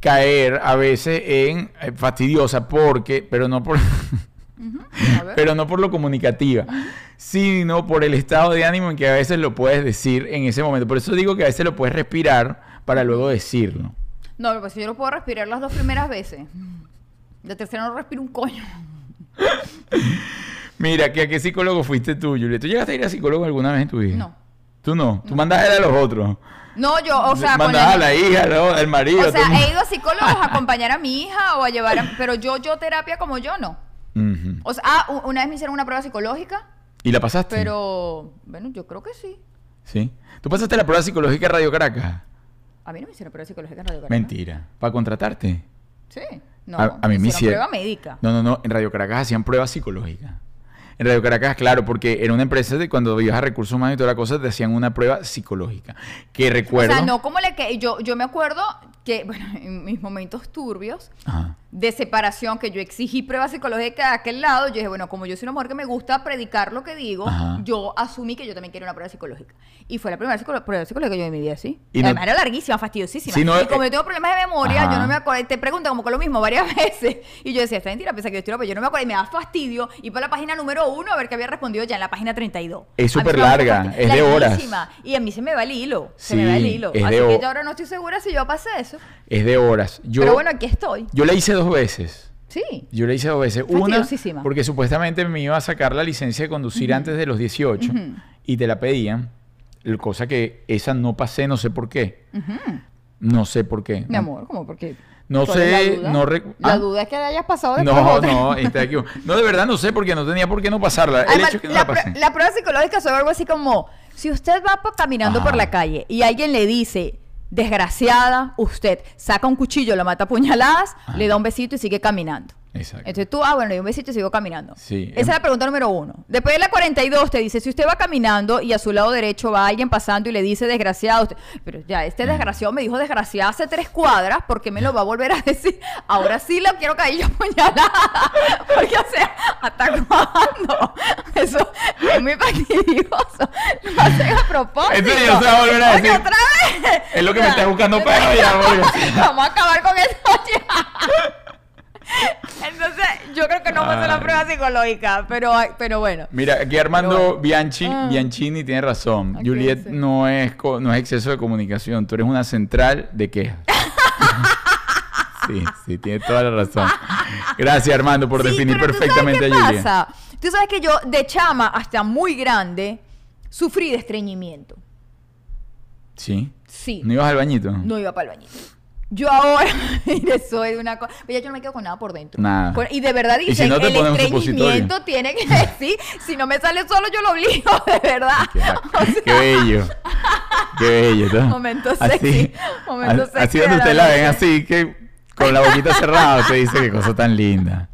caer a veces en eh, fastidiosa porque, pero no por, pero no por lo comunicativa, sino por el estado de ánimo en que a veces lo puedes decir en ese momento. Por eso digo que a veces lo puedes respirar para luego decirlo. No, pues yo no puedo respirar las dos primeras veces. De tercera no respiro un coño. Mira, ¿que ¿a qué psicólogo fuiste tú, Juliet? ¿Tú llegaste a ir a psicólogo alguna vez en tu vida? No. ¿Tú no? ¿Tú mandas a él a los otros? No, yo, o sea, Mandas a la hija, ¿no? al marido. O el sea, he ido a psicólogos a acompañar a mi hija o a llevar a... Pero yo, yo terapia como yo, no. Ujú. O sea, ah, una vez me hicieron una prueba psicológica, ¿Y la pasaste? pero... Bueno, yo creo que sí. Sí. ¿Tú pasaste la prueba psicológica de Radio Caracas? A mí no me hicieron prueba psicológica en Radio Caracas. Mentira. ¿Para contratarte? Sí. No, a, a mí me hicieron. prueba médica. No, no, no. En Radio Caracas hacían pruebas psicológicas. En Radio Caracas, claro, porque era una empresa de cuando ibas a recursos humanos y toda la cosa, te hacían una prueba psicológica. Que recuerdo. O sea, no como le que yo, yo me acuerdo que, bueno, en mis momentos turbios Ajá. De separación, que yo exigí prueba psicológica de aquel lado, yo dije, bueno, como yo soy una mujer que me gusta predicar lo que digo, Ajá. yo asumí que yo también quiero una prueba psicológica. Y fue la primera prueba psicológica que yo en mi vida, sí. Y no- era larguísima, fastidiosísima. No, y como eh, yo tengo problemas de memoria, ajá. yo no me acuerdo, te preguntan como con lo mismo varias veces. Y yo decía, esta mentira, pensé que yo estoy loca, pero yo no me acuerdo y me da fastidio. Y para la página número uno a ver que había respondido ya en la página 32. Es súper larga, es de horas. Y a mí se me va el hilo. Se Sí, me va el hilo. Así de que yo ahora no estoy segura si yo pasé eso. Es de horas. Yo, Pero bueno, aquí estoy. yo la hice dos veces. Sí. Yo la hice dos veces. Una, porque supuestamente me iba a sacar la licencia de conducir antes de los 18 Ujú. y te la pedían. Cosa que esa no pasé, no sé por qué. No sé por qué. Mi amor, ¿cómo? Porque no sé, no La ah. duda es que la hayas pasado después No, no, está aquí. No, de verdad no sé porque no tenía por qué no pasarla. El hecho que no la, pasé. la prueba psicológica es algo así como, si usted va caminando por la calle y alguien le dice, desgraciada, usted saca un cuchillo, la mata a puñaladas, le da un besito y sigue caminando. Exacto. Entonces tú, ah, bueno, y un besito y sigo caminando. Sí. Esa es la pregunta número uno. Después de la 42 te dice, si usted va caminando y a su lado derecho va alguien pasando y le dice desgraciado, usted, pero ya, este desgraciado me dijo desgraciado hace tres cuadras, porque me lo va a volver a decir? Ahora sí lo quiero caer yo apuñalada. Porque, o sea, ¿hasta cuándo? Eso es muy fastidioso. Lo hacen a propósito. Entonces ya se va a volver a decir. otra vez. Es lo que me está buscando pero ya, Vamos a acabar con esto ya. Entonces, yo creo que no ser la prueba psicológica, pero, pero bueno. Mira, aquí Armando Bianchi, ah. Bianchini tiene razón. Juliet no, es, no es exceso de comunicación, tú eres una central de quejas. sí, sí, tiene toda la razón. Gracias, Armando, por definir perfectamente a Juliet. Pasa? Tú sabes que yo, de chama hasta muy grande, sufrí de estreñimiento. ¿Sí? Sí. ¿No ibas al bañito? No iba para el bañito. Yo ahora, mire, soy de una cosa. Ya yo no me quedo con nada por dentro. Nada. y de verdad dicen, si no el estreñimiento tiene que decir, si no me sale solo, yo lo obligo, de verdad. Qué, bello. Qué bello, ¿no? Momento sexy. momento sexy. Así donde usted la ven así, que con la boquita cerrada, usted dice qué cosa tan linda.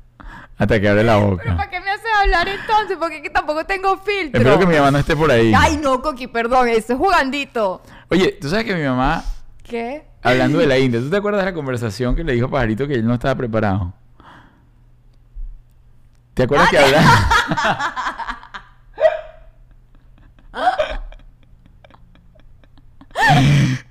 Hasta que abre la boca. ¿Pero para qué me hace hablar entonces? Porque que tampoco tengo filtro. Espero que mi mamá no esté por ahí. Ay, no, Coqui, perdón, eso es jugandito. Oye, ¿tú sabes que mi mamá... ¿Qué? Hablando de la India, ¿tú te acuerdas de la conversación que le dijo a Pajarito que él no estaba preparado? ¿Te acuerdas que hablaba?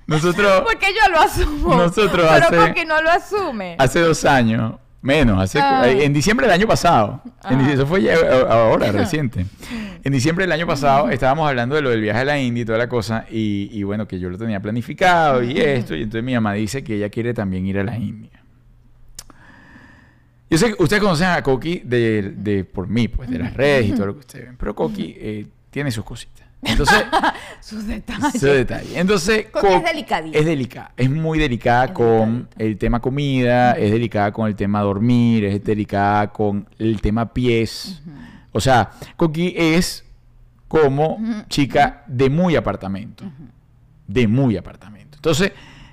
nosotros. Porque yo lo asumo. Nosotros pero hace. porque no lo asume. Hace dos años. Menos, hace, ah. en diciembre del año pasado. En, ah. eso fue ahora, reciente. En diciembre del año pasado estábamos hablando de lo del viaje a la India y toda la cosa. Y, bueno, que yo lo tenía planificado y esto. Y entonces mi mamá dice que ella quiere también ir a la India. Yo sé que ustedes conocen a Coqui de, por mí, pues de las redes y todo lo que ustedes ven. Pero Coqui eh, tiene sus cositas. Entonces, sus detalles. Sus detalles. Entonces, es delicadita. Es delicada. Es muy delicada con el tema comida, es delicada con el tema dormir, es delicada con el tema pies. O sea, Coqui es como chica de muy apartamento. De muy apartamento. Entonces,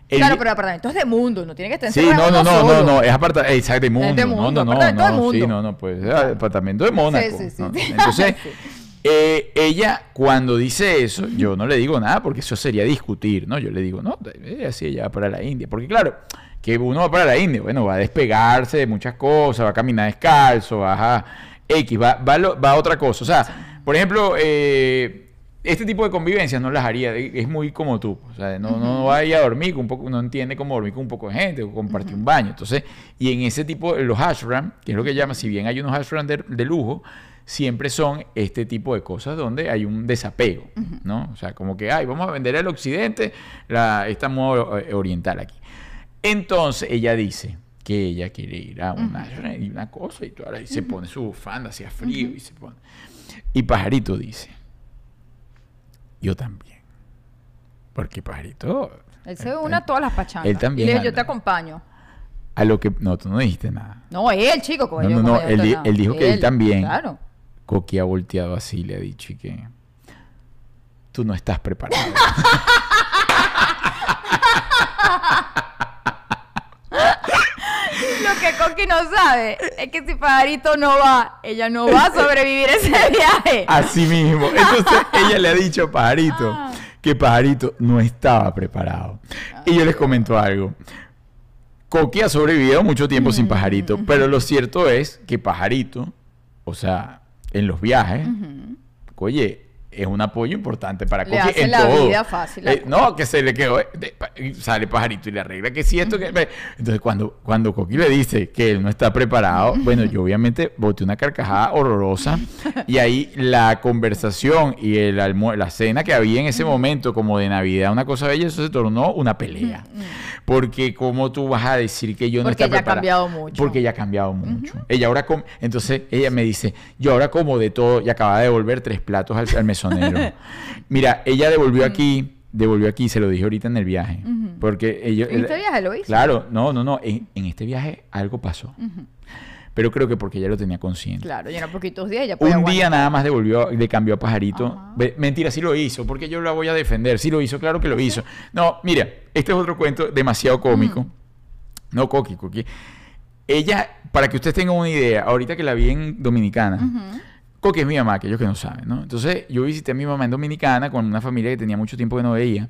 claro, pero apartamento es de mundo, no tiene que estar Sí, no, no, no, no, no, es apartamento, exacto, de mundo. Es de mundo, no, no, no, no, sí, no, no, pues es apartamento de Mónaco. Sí, sí, sí. Entonces, Eh, ella, cuando dice eso, yo no le digo nada porque eso sería discutir, ¿no? Yo le digo, no, así ella va para la India. Porque claro, que uno va para la India, bueno, va a despegarse de muchas cosas, va a caminar descalzo, va a X, va, va, va a otra cosa. O sea, por ejemplo, eh, este tipo de convivencias no las haría, es muy como tú, o sea, no, no vaya a dormir con un poco, no entiende cómo dormir con un poco de gente o compartir un baño. Entonces, y en ese tipo, los ashram, que es lo que llama, si bien hay unos ashram de lujo, siempre son este tipo de cosas donde hay un desapego, ¿no? O sea, como que, ay, vamos a vender al occidente la, esta moda eh, oriental aquí. Entonces ella dice que ella quiere ir a una, y una cosa y, y se pone su bufanda, hacía frío y se pone. Y Pajarito dice, yo también. Porque Pajarito... Él se une a todas las pachangas. Él también. Y le yo te acompaño. A lo que... No, tú no dijiste nada. No, él, chico. No, no, no, él, él, dijo que él también. Claro. Coqui ha volteado así y le ha dicho que tú no estás preparado. Lo que Coqui no sabe es que si Pajarito no va, ella no va a sobrevivir ese viaje. Así mismo. Entonces ella le ha dicho a Pajarito ah. que Pajarito no estaba preparado. Y yo les comento algo. Coqui ha sobrevivido mucho tiempo sin Pajarito, pero lo cierto es que Pajarito, o sea, en los viajes, oye, es un apoyo importante para hace la vida fácil. Eh, no, que se le quedó, sale pajarito y le arregla que si esto, que... Entonces, cuando, cuando Coqui le dice que él no está preparado, bueno, yo obviamente boté una carcajada horrorosa y ahí la conversación y el la cena que había en ese momento como de Navidad, una cosa bella, eso se tornó una pelea. Porque como tú vas a decir que yo no está preparado. Porque ella ha cambiado mucho. Porque ella ha cambiado mucho. Ella ahora, entonces ella me dice, yo ahora como de todo y acaba de devolver tres platos al, al mesonero. Mira, ella devolvió aquí, devolvió aquí, se lo dije ahorita en el viaje. Porque ellos... ¿En este viaje lo hizo? Claro, no, no, no. En, en este viaje algo pasó. Pero creo que porque ella lo tenía consciente. Claro, y en poquitos días ya Un día nada más devolvió, le cambió a Pajarito. Ajá. Mentira, sí lo hizo, porque yo la voy a defender. Sí lo hizo, claro que lo hizo. No, mira, este es otro cuento demasiado cómico. No, Coqui, Coqui. Ella, para que ustedes tengan una idea, ahorita que la vi en Dominicana, Ujú. Coqui es mi mamá, que ellos que no saben, ¿no? Entonces, yo visité a mi mamá en Dominicana con una familia que tenía mucho tiempo que no veía.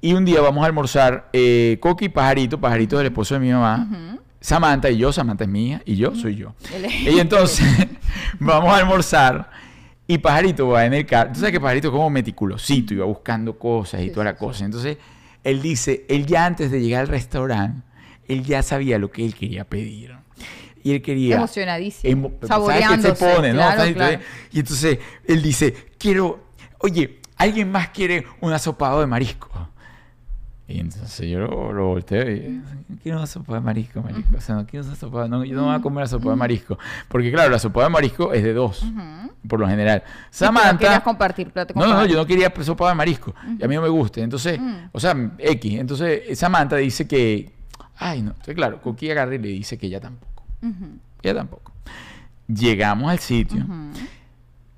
Y un día vamos a almorzar, eh, Coqui y Pajarito, Pajarito es el esposo de mi mamá. Samantha y yo, Samantha es mía y yo soy yo. Y entonces vamos a almorzar y Pajarito va en el carro. Tú sabes que Pajarito es como meticulosito, iba buscando cosas y Sí, toda sí, la cosa. Entonces él dice, él ya antes de llegar al restaurante, él ya sabía lo que él quería pedir. Y él quería... Emocionadísimo. emo- ¿sabes qué Saboreándose. se pone, no? claro, ¿Sabes? claro. Entonces- Y entonces él dice, quiero, oye, ¿alguien más quiere un asopado de marisco? Y entonces yo lo, lo volteo y quiero una sopa de marisco, marisco. O sea, no quiero una sopa, no, yo no voy a comer la sopa de marisco. Porque claro, la sopa de marisco es de dos, por lo general. Tú no Samantha... querías compartir plato con No, no, yo no quería sopa de marisco. Y a mí no me gusta. Entonces, Mm. o sea, X. Entonces, Samantha dice que... Ay, no. Entonces, claro, Coqui agarra y le dice que ella tampoco. Ujú. Ella tampoco. Llegamos al sitio. Ujú.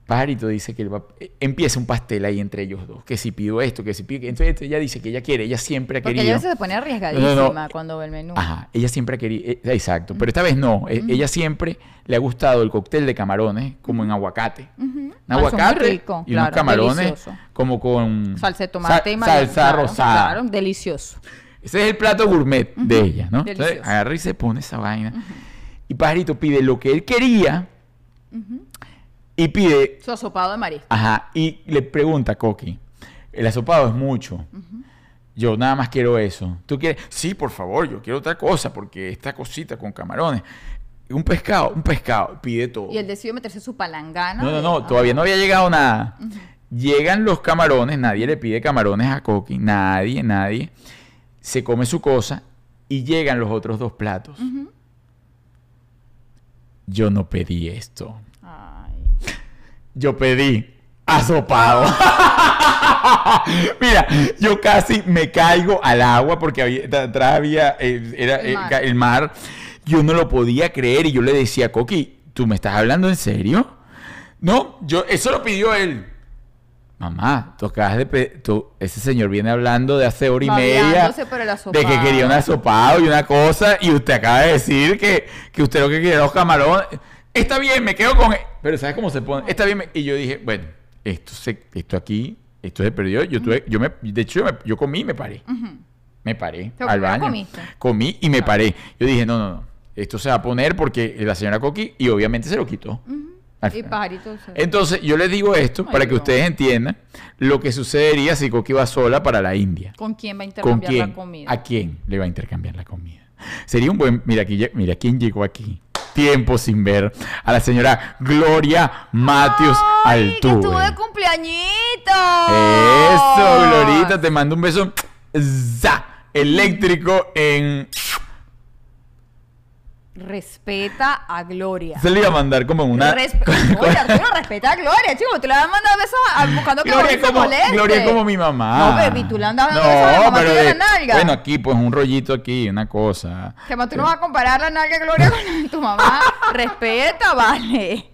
Pajarito dice que él va- eh, empieza un pastel ahí entre ellos dos. Que si pido esto, que si pido... Entonces ella dice que ella quiere, ella siempre ha Porque querido... ella se pone arriesgadísima No, no, no. cuando ve el menú. Ajá, ella siempre ha querido... eh, exacto, pero esta vez no. eh, Ella siempre le ha gustado el cóctel de camarones como en aguacate. Ujú. Un Ah, aguacate rico, y unos camarones delicioso. como con... Salsa de tomate y sal-. Salsa claro, rosada. Claro, delicioso. Ese es el plato gourmet de ella, ¿no? Entonces Delicioso. agarra y se pone esa vaina. Y Pajarito pide lo que él quería y pide, Su asopado de marisco. ajá, y le pregunta a Coqui, el asopado es mucho. Yo nada más quiero eso. ¿Tú quieres? Sí, por favor, yo quiero otra cosa porque esta cosita con camarones. Un pescado, un pescado, pide todo. Y él decidió meterse su palangana. No, no, no, todavía no había llegado nada. Llegan los camarones, nadie le pide camarones a Coqui, nadie, nadie. Se come su cosa y llegan los otros dos platos. Yo no pedí esto. Ay. Yo pedí asopado. Mira, yo casi me caigo al agua porque había, atrás había eh, era, El eh, mar. el mar. Yo no lo podía creer y yo le decía, Coqui, ¿tú me estás hablando en serio? No, yo, eso lo pidió él. Mamá, tú acabas de tú- ese señor viene hablando de hace hora y media de que quería un asopado y una cosa y usted acaba de decir que, que usted lo que quería los camarones. Está bien, me quedo con... e-". Pero ¿sabes cómo se pone? Está bien. me- Y yo dije, bueno, esto, se, esto aquí, esto se perdió. Yo tuve, yo me, de hecho, yo, me- yo comí y me paré. Me paré al baño. comiste. Comí y me paré. Yo dije, no, no, no. Esto se va a poner porque la señora Coqui y obviamente se lo quitó. Al Y Entonces, yo les digo esto Ay, para que no. ustedes entiendan lo que sucedería si Coqui va sola para la India. ¿Con quién va a ¿Con intercambiar quién? la comida? ¿A quién le va a intercambiar la comida? Sería un buen... Mira, aquí, mira quién llegó aquí. Tiempo sin ver a la señora Gloria Matius ¡Ay, que estuvo Altuve. de cumpleañito! Eso, Glorita, te mando un beso za, eléctrico en... Respeta a Gloria. Se le iba a mandar como una... Respe- Oye, Arturo, respeta a Gloria, chico. Tú le vas a mandar besos a- buscando que Gloria como, moleste. Gloria como mi mamá. No, baby, tú le andas dando besos a la mamá de- la nalga. Bueno, aquí pues un rollito aquí, una cosa. Que más tú no vas a comparar la nalga de Gloria con tu mamá. respeta, vale.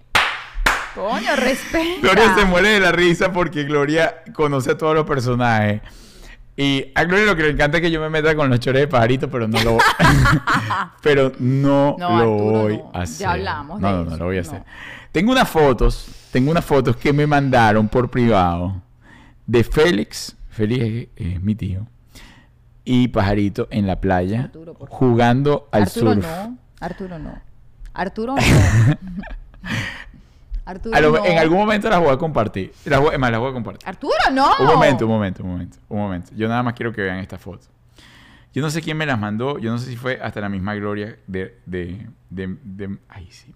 Coño, respeta. Gloria se muere de la risa porque Gloria conoce a todos los personajes. Y a Gloria lo que le encanta es que yo me meta con los chores de pajarito, pero no lo, pero no, No, lo Arturo, voy no. a Ya hacer. hablamos no, de no, no eso, lo voy a no. hacer. Tengo unas fotos, tengo unas fotos que me mandaron por privado de Félix, Félix es, es mi tío, y Pajarito en la playa Arturo, jugando al Arturo surf. no. Arturo no. Arturo no. Arturo lo- no. En algún momento las voy a compartir. Las voy, más, las voy a compartir. Arturo no. Un momento, un momento, un momento, un momento. Yo nada más quiero que vean esta foto. Yo no sé quién me las mandó, yo no sé si fue hasta la misma Gloria de... de, de, de- ay, sí.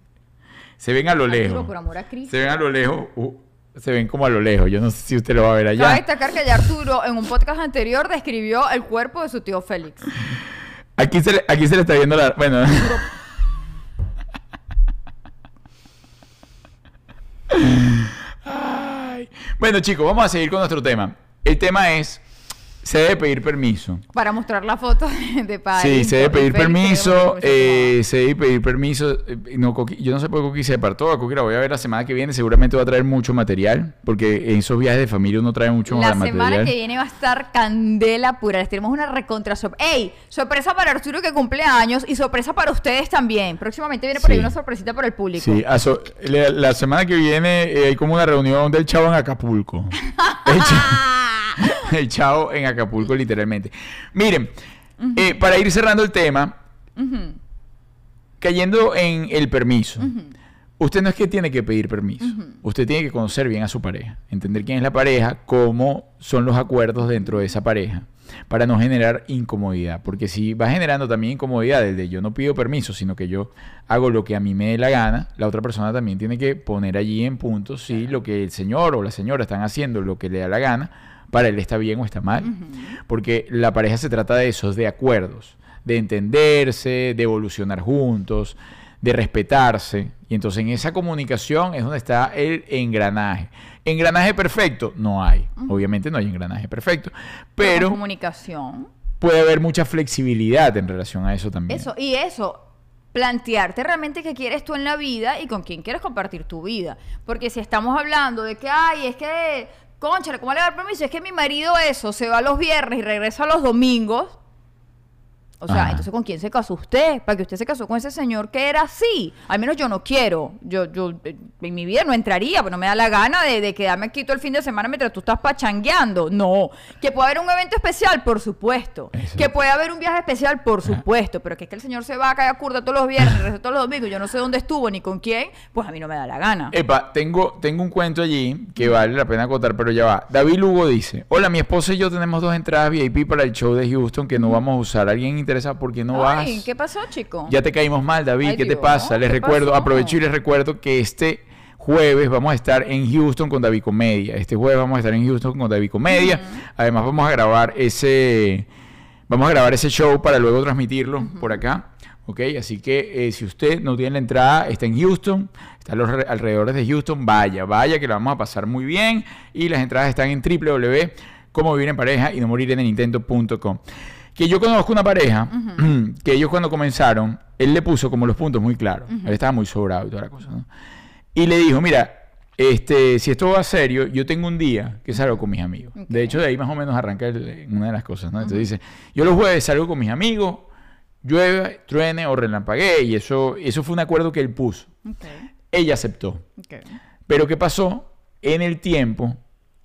Se ven a lo Arturo, lejos. por amor a Cristo. Se ven a lo lejos. uh, se ven como a lo lejos. Yo no sé si usted lo va a ver Cabe allá. destacar que ya Arturo en un podcast anterior describió el cuerpo de su tío Félix. Aquí se le, aquí se le está viendo la... Bueno. Bueno, chicos, vamos a seguir con nuestro tema. El tema es, se debe pedir permiso. Para mostrar la foto de padre. Sí, se debe pedir permiso, eh, se debe pedir permiso. eh, No, Coqui- yo no sé por qué Coqui se apartó. A Coqui la voy a ver la semana que viene. Seguramente va a traer mucho material. Porque en esos viajes de familia uno trae mucho La material. semana que viene va a estar candela pura. Les tenemos una recontra sorpresa. ¡Ey! Sorpresa para Arturo que cumple años y sorpresa para ustedes también. Próximamente viene por ahí Sí. una sorpresita para el público. Sí, aso- la, la semana que viene eh, hay como una reunión del chavo en Acapulco. El chavo, el chavo en Acapulco, literalmente. Miren, eh, para ir cerrando el tema, cayendo en el permiso. Usted no es que tiene que pedir permiso. Usted tiene que conocer bien a su pareja, entender quién es la pareja, cómo son los acuerdos dentro de esa pareja, para no generar incomodidad. Porque si va generando también incomodidad desde yo no pido permiso, sino que yo hago lo que a mí me dé la gana, la otra persona también tiene que poner allí en punto si lo que el señor o la señora están haciendo, lo que le da la gana, para él está bien o está mal. Porque la pareja se trata de eso, de acuerdos, de entenderse, de evolucionar juntos, de respetarse. Y entonces en esa comunicación es donde está el engranaje. Engranaje perfecto, no hay. Obviamente no hay engranaje perfecto. Pero comunicación. puede haber mucha flexibilidad en relación a eso también. Eso, y eso, plantearte realmente qué quieres tú en la vida y con quién quieres compartir tu vida. Porque si estamos hablando de que, ay, es que, concha, ¿cómo le va a dar permiso? Es que mi marido eso, se va los viernes y regresa los domingos. O sea, Ajá. entonces ¿con quién se casó usted? Para que usted se casó con ese señor que era así. Al menos yo no quiero. Yo, yo eh, en mi vida no entraría, pero no me da la gana de, de quedarme aquí todo el fin de semana mientras tú estás pachangueando. No. Que puede haber un evento especial, por supuesto. Eso. Que puede haber un viaje especial, por supuesto. Pero que es que el señor se va a caer a curda todos los viernes, regresa todos los domingos, yo no sé dónde estuvo ni con quién, pues a mí no me da la gana. Epa, tengo, tengo un cuento allí que vale la pena contar, pero ya va. David Lugo dice, hola, mi esposa y yo tenemos dos entradas VIP para el show de Houston que no vamos a usar. ¿Alguien interesa por qué no vas? Ay, ¿qué pasó, chico? Ya te caímos mal, David. Ay, ¿Qué te pasa? Les ¿qué recuerdo, pasó? aprovecho y les recuerdo que este jueves vamos a estar en Houston con David Comedia. Este jueves vamos a estar en Houston con David Comedia. Además vamos a grabar ese vamos a grabar ese show para luego transmitirlo por acá. ¿Ok? Así que eh, si usted no tiene la entrada, está en Houston, está en los re- alrededores de Houston, vaya, vaya, que la vamos a pasar muy bien. Y las entradas están en www.como vivir en pareja y no morir en el intento.com. Que yo conozco una pareja que ellos cuando comenzaron, él le puso como los puntos muy claros. Él estaba muy sobrado y toda la cosa, ¿no? Y le dijo, mira, este, si esto va serio, yo tengo un día que salgo con mis amigos. De hecho, de ahí más o menos arranca el- una de las cosas, ¿no? Entonces dice, yo los jueves salgo con mis amigos, llueve, truene o relampaguee, y eso, eso fue un acuerdo que él puso. Ella aceptó. Pero ¿qué pasó? En el tiempo,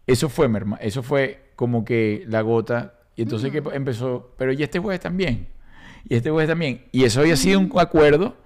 eso fue, eso fue como que la gota. Y entonces ¿qué pa- empezó, pero y este jueves también. Y este jueves también. Y eso había sido un acuerdo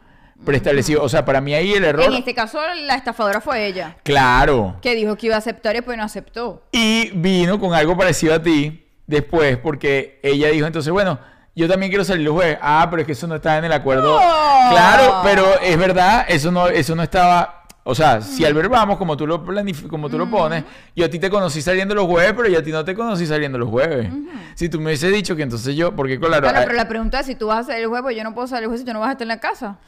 preestablecido. O sea, para mí ahí el error... En este caso, la estafadora fue ella, Claro. que dijo que iba a aceptar y pues no aceptó. Y vino con algo parecido a ti después, porque ella dijo entonces, bueno, yo también quiero salir los jueves. Ah, pero es que eso no estaba en el acuerdo. No. Claro, pero es verdad, eso no, eso no estaba. O sea, si al ver vamos, como tú lo como tú lo pones, yo a ti te conocí saliendo los jueves, pero yo a ti no te conocí saliendo los jueves. Si tú me hubiese dicho que entonces yo, porque claro, Claro, pero la pregunta es si tú vas a salir el jueves, pues yo no puedo salir el jueves si tú no vas a estar en la casa.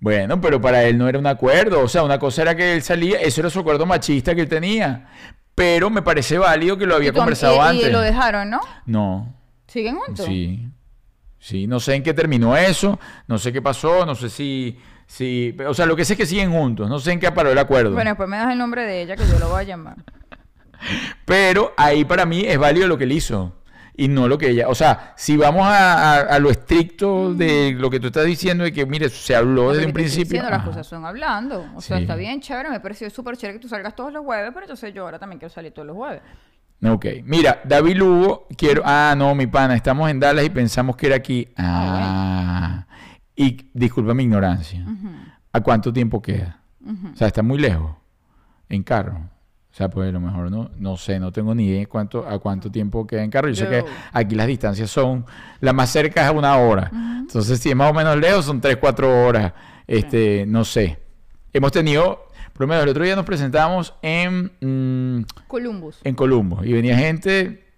bueno, pero para él no era un acuerdo. O sea, una cosa era que él salía, eso era su acuerdo machista que él tenía. Pero me parece válido que lo había conversado y- antes. Y lo dejaron, ¿no? No. ¿Siguen juntos? Sí. Sí, no sé en qué terminó eso, no sé qué pasó, no sé si, si, o sea, lo que sé es que siguen juntos, no sé en qué paró el acuerdo. Bueno, después me das el nombre de ella que yo lo voy a llamar. Pero ahí para mí es válido lo que él hizo y no lo que ella, o sea, si vamos a, a- a lo estricto de lo que tú estás diciendo de que, mire, se habló desde un principio. diciendo, las cosas son hablando. O sea, Sí. está bien, chévere. Me pareció súper chévere que tú salgas todos los jueves, pero entonces yo ahora también quiero salir todos los jueves. Ok, mira, David Lugo, quiero, ah, no, mi pana, estamos en Dallas y pensamos que era aquí. Ah, y disculpa mi ignorancia. ¿A cuánto tiempo queda? O sea, está muy lejos en carro. O sea, pues a lo mejor no, no sé, no tengo ni idea cuánto, a cuánto tiempo queda en carro. Yo sé que aquí las distancias son, la más cerca es una hora. Entonces, si es más o menos lejos, son tres, cuatro horas. Este, no sé. Hemos tenido, por lo menos el otro día nos presentamos en, mm, Columbus, en Columbo y venía gente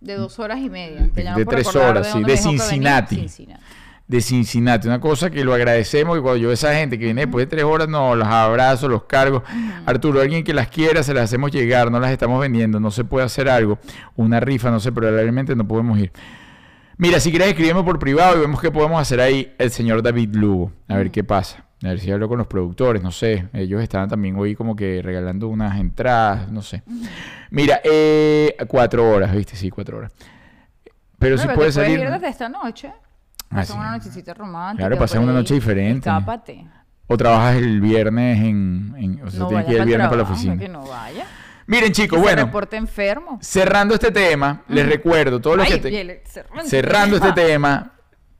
de dos horas y media. De puedo tres horas, sí, de. Cincinnati. Cincinnati. De Cincinnati. Una cosa que lo agradecemos y cuando yo veo a esa gente que viene después de tres horas, no, los abrazo, los cargo. Arturo, alguien que las quiera, se las hacemos llegar, no las estamos vendiendo, no se puede hacer algo, una rifa, no sé, pero realmente no podemos ir. Mira, si quieres escribirme por privado y vemos qué podemos hacer ahí el señor David Lugo. A ver qué pasa. A ver si hablo con los productores, no sé. Ellos estaban también hoy como que regalando unas entradas, no sé. Mira, eh, cuatro horas, ¿viste? Sí, cuatro horas. Pero No, si puede salir. puedes ir desde esta noche. Pasa una nochecita romántica. Claro, pasar por una noche diferente. Escápate. O trabajas el viernes en. en- o sea, no tienes que ir el viernes para la trabajo, oficina. Que no vaya. Miren, chicos, Se bueno. reporte enfermo. Cerrando este tema, les recuerdo, todos los Ay, que te- cerrando. cerrando este tema,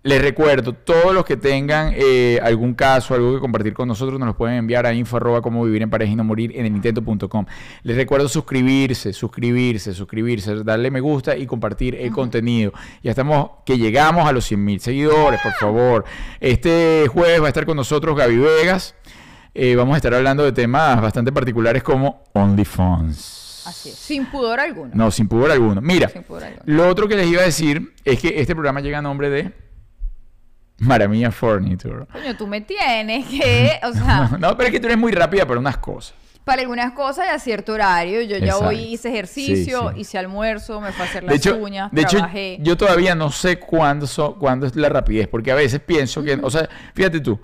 les recuerdo, todos los que tengan eh, algún caso, algo que compartir con nosotros, nos los pueden enviar a info arroba cómo vivir en pareja y no morir en el intento.com. Les recuerdo suscribirse, suscribirse, suscribirse, darle me gusta y compartir el contenido. Ya estamos, que llegamos a los 100 mil seguidores, por favor. Este jueves va a estar con nosotros Gaby Vegas. Eh, vamos a estar hablando de temas bastante particulares como OnlyFans. Así es. Sin pudor alguno. No, sin pudor alguno. Mira, Sin pudor alguno. lo otro que les iba a decir es que este programa llega a nombre de Maramilla Furniture. Coño, tú me tienes que, o sea, No, pero es que tú eres muy rápida para unas cosas. para algunas cosas y a cierto horario. Yo ya Exacto. hoy hice ejercicio, Sí, sí. hice almuerzo, me fue a hacer De las hecho, uñas, de hecho, trabajé. yo todavía no sé cuándo, so- cuándo es la rapidez, porque a veces pienso que, o sea, fíjate tú,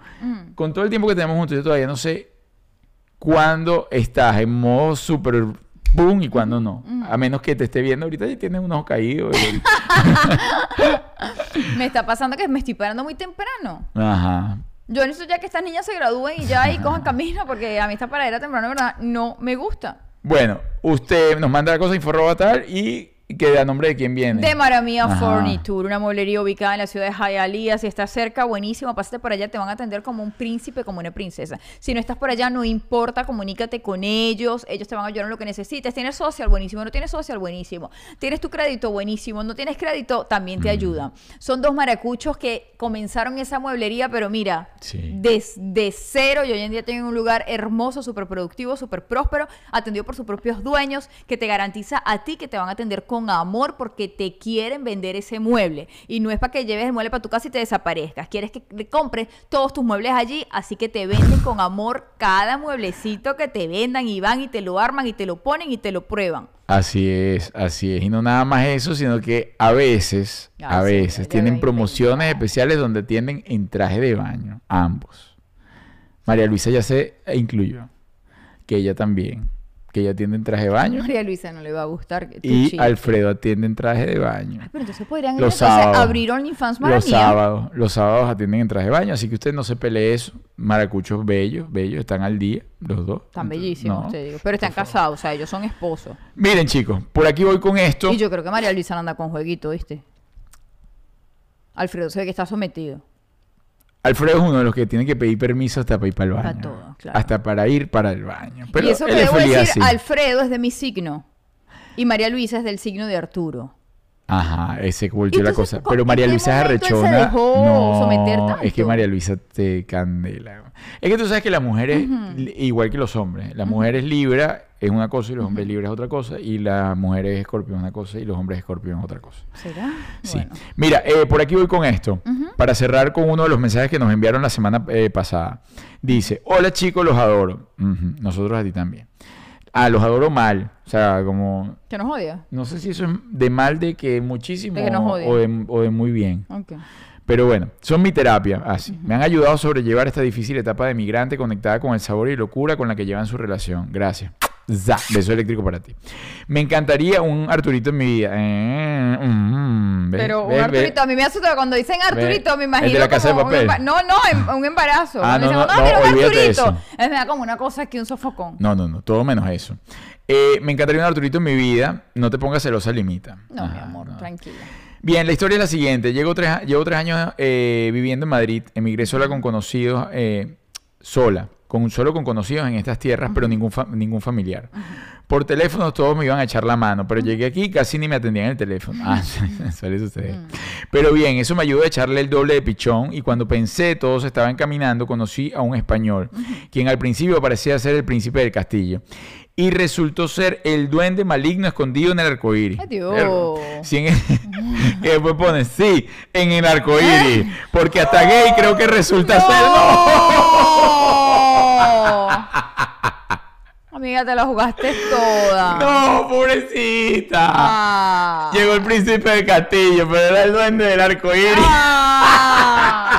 con todo el tiempo que tenemos juntos, yo todavía no sé cuándo estás en modo super boom y cuándo no. A menos que te esté viendo ahorita y tienes un ojo caído. Me está pasando que me estoy parando muy temprano. Ajá. Yo necesito ya que estas niñas se gradúen y ya y cojan camino, porque a mí esta paradera temprano, verdad, no me gusta. Bueno, usted nos manda la cosa info arroba tal y que a nombre de quién viene. De Maramia Ajá. Furniture, una mueblería ubicada en la ciudad de Hialeah. Si estás cerca, buenísimo. Pásate por allá, te van a atender como un príncipe, como una princesa. Si no estás por allá, no importa, comunícate con ellos. Ellos te van a ayudar en lo que necesites. Tienes social, buenísimo. No tienes social, buenísimo. Tienes tu crédito, buenísimo. No tienes crédito, también Mm. te ayudan. Son dos maracuchos que comenzaron esa mueblería, pero mira, Sí. desde cero y hoy en día tienen un lugar hermoso, súper productivo, súper próspero, atendido por sus propios dueños, que te garantiza a ti que te van a atender con amor porque te quieren vender ese mueble. Y no es para que lleves el mueble para tu casa y te desaparezcas. Quieres que compres todos tus muebles allí, así que te venden con amor cada mueblecito que te vendan y van y te lo arman y te lo ponen y te lo prueban. Así es, así es. Y no nada más eso, sino que a veces, Ah, a sí, veces, tienen promociones especiales donde atienden en traje de baño, ambos. María Luisa ya se incluyó, que ella también, que ella atiende en traje de baño. María Luisa no le va a gustar. que Y chilles. Alfredo atiende en traje de baño. Pero entonces podrían Los sábados. abrir OnlyFans Los sábados, los sábados atienden en traje de baño, así que usted no se pelee eso. Maracuchos bellos, bellos, están al día, los dos. Están Entonces, bellísimos, no, te digo. Pero están casados, o sea, ellos son esposos. Miren, chicos, por aquí voy con esto. Y yo creo que María Luisa anda con jueguito, ¿viste? Alfredo se ve que está sometido. Alfredo es uno de los que tiene que pedir permiso hasta para ir para el Para baño. todo, claro. Hasta para ir para el baño. Pero y eso que es debo decir, así. Alfredo es de mi signo. Y María Luisa es del signo de Arturo. Ajá, ese volvió la cosa. ¿cómo- Pero María Luisa es se arrechona. dejó no, someter es que? María Luisa te candela. Es que tú sabes que las mujeres, igual que los hombres, las mujeres Libra es una cosa y los hombres Libra es otra cosa. Y las mujeres Escorpio es una cosa y los hombres Escorpio es otra cosa. ¿Será? Sí. Bueno. Mira, eh, por aquí voy con esto. Para cerrar con uno de los mensajes que nos enviaron la semana eh, pasada. Dice, hola chicos, los adoro. Nosotros a ti también. Ah, los adoro mal. O sea, como... Que nos odia. No sé si eso es de mal de que muchísimo De que nos o, odien. o de, o de muy bien. Ok. Pero bueno, son mi terapia, así. Me han ayudado a sobrellevar esta difícil etapa de migrante conectada con el sabor y locura con la que llevan su relación. Gracias. Za, beso eléctrico para ti. Me encantaría un Arturito en mi vida. Eh, mm, ¿ves? Pero un ¿ves? ¿ves? Arturito, a mí me asusta cuando dicen Arturito, me El imagino de la Casa de como un Papel. No, no, un embarazo. Ah, no, dicen, no, "Ah, mira, no, un olvídate de Arturito. eso. Es me da como una cosa aquí, un sofocón. No, no, no, todo menos eso. Eh, me encantaría un Arturito en mi vida. No te pongas celosa, limita. No, mi amor, no. tranquila. Bien, la historia es la siguiente. Llevo tres, llevo tres años eh, viviendo en Madrid. Emigré sola con conocidos, sola, con solo con conocidos en estas tierras, pero ningún, fa- ningún familiar. Por teléfono todos me iban a echar la mano, pero llegué aquí y casi ni me atendían el teléfono. Ah, suele suceder. Pero bien, eso me ayudó a echarle el doble de pichón y cuando pensé todo se estaba encaminando, conocí a un español, quien al principio parecía ser el príncipe del castillo. Y resultó ser el duende maligno escondido en el arcoíris. Adiós. Sí, en y después pone, sí, en el arcoíris. Porque hasta gay creo que resulta ser. ¡No! Amiga, te la jugaste toda. ¡No, pobrecita! Ah. Llegó el príncipe del castillo, pero era el duende del arcoíris. Ay.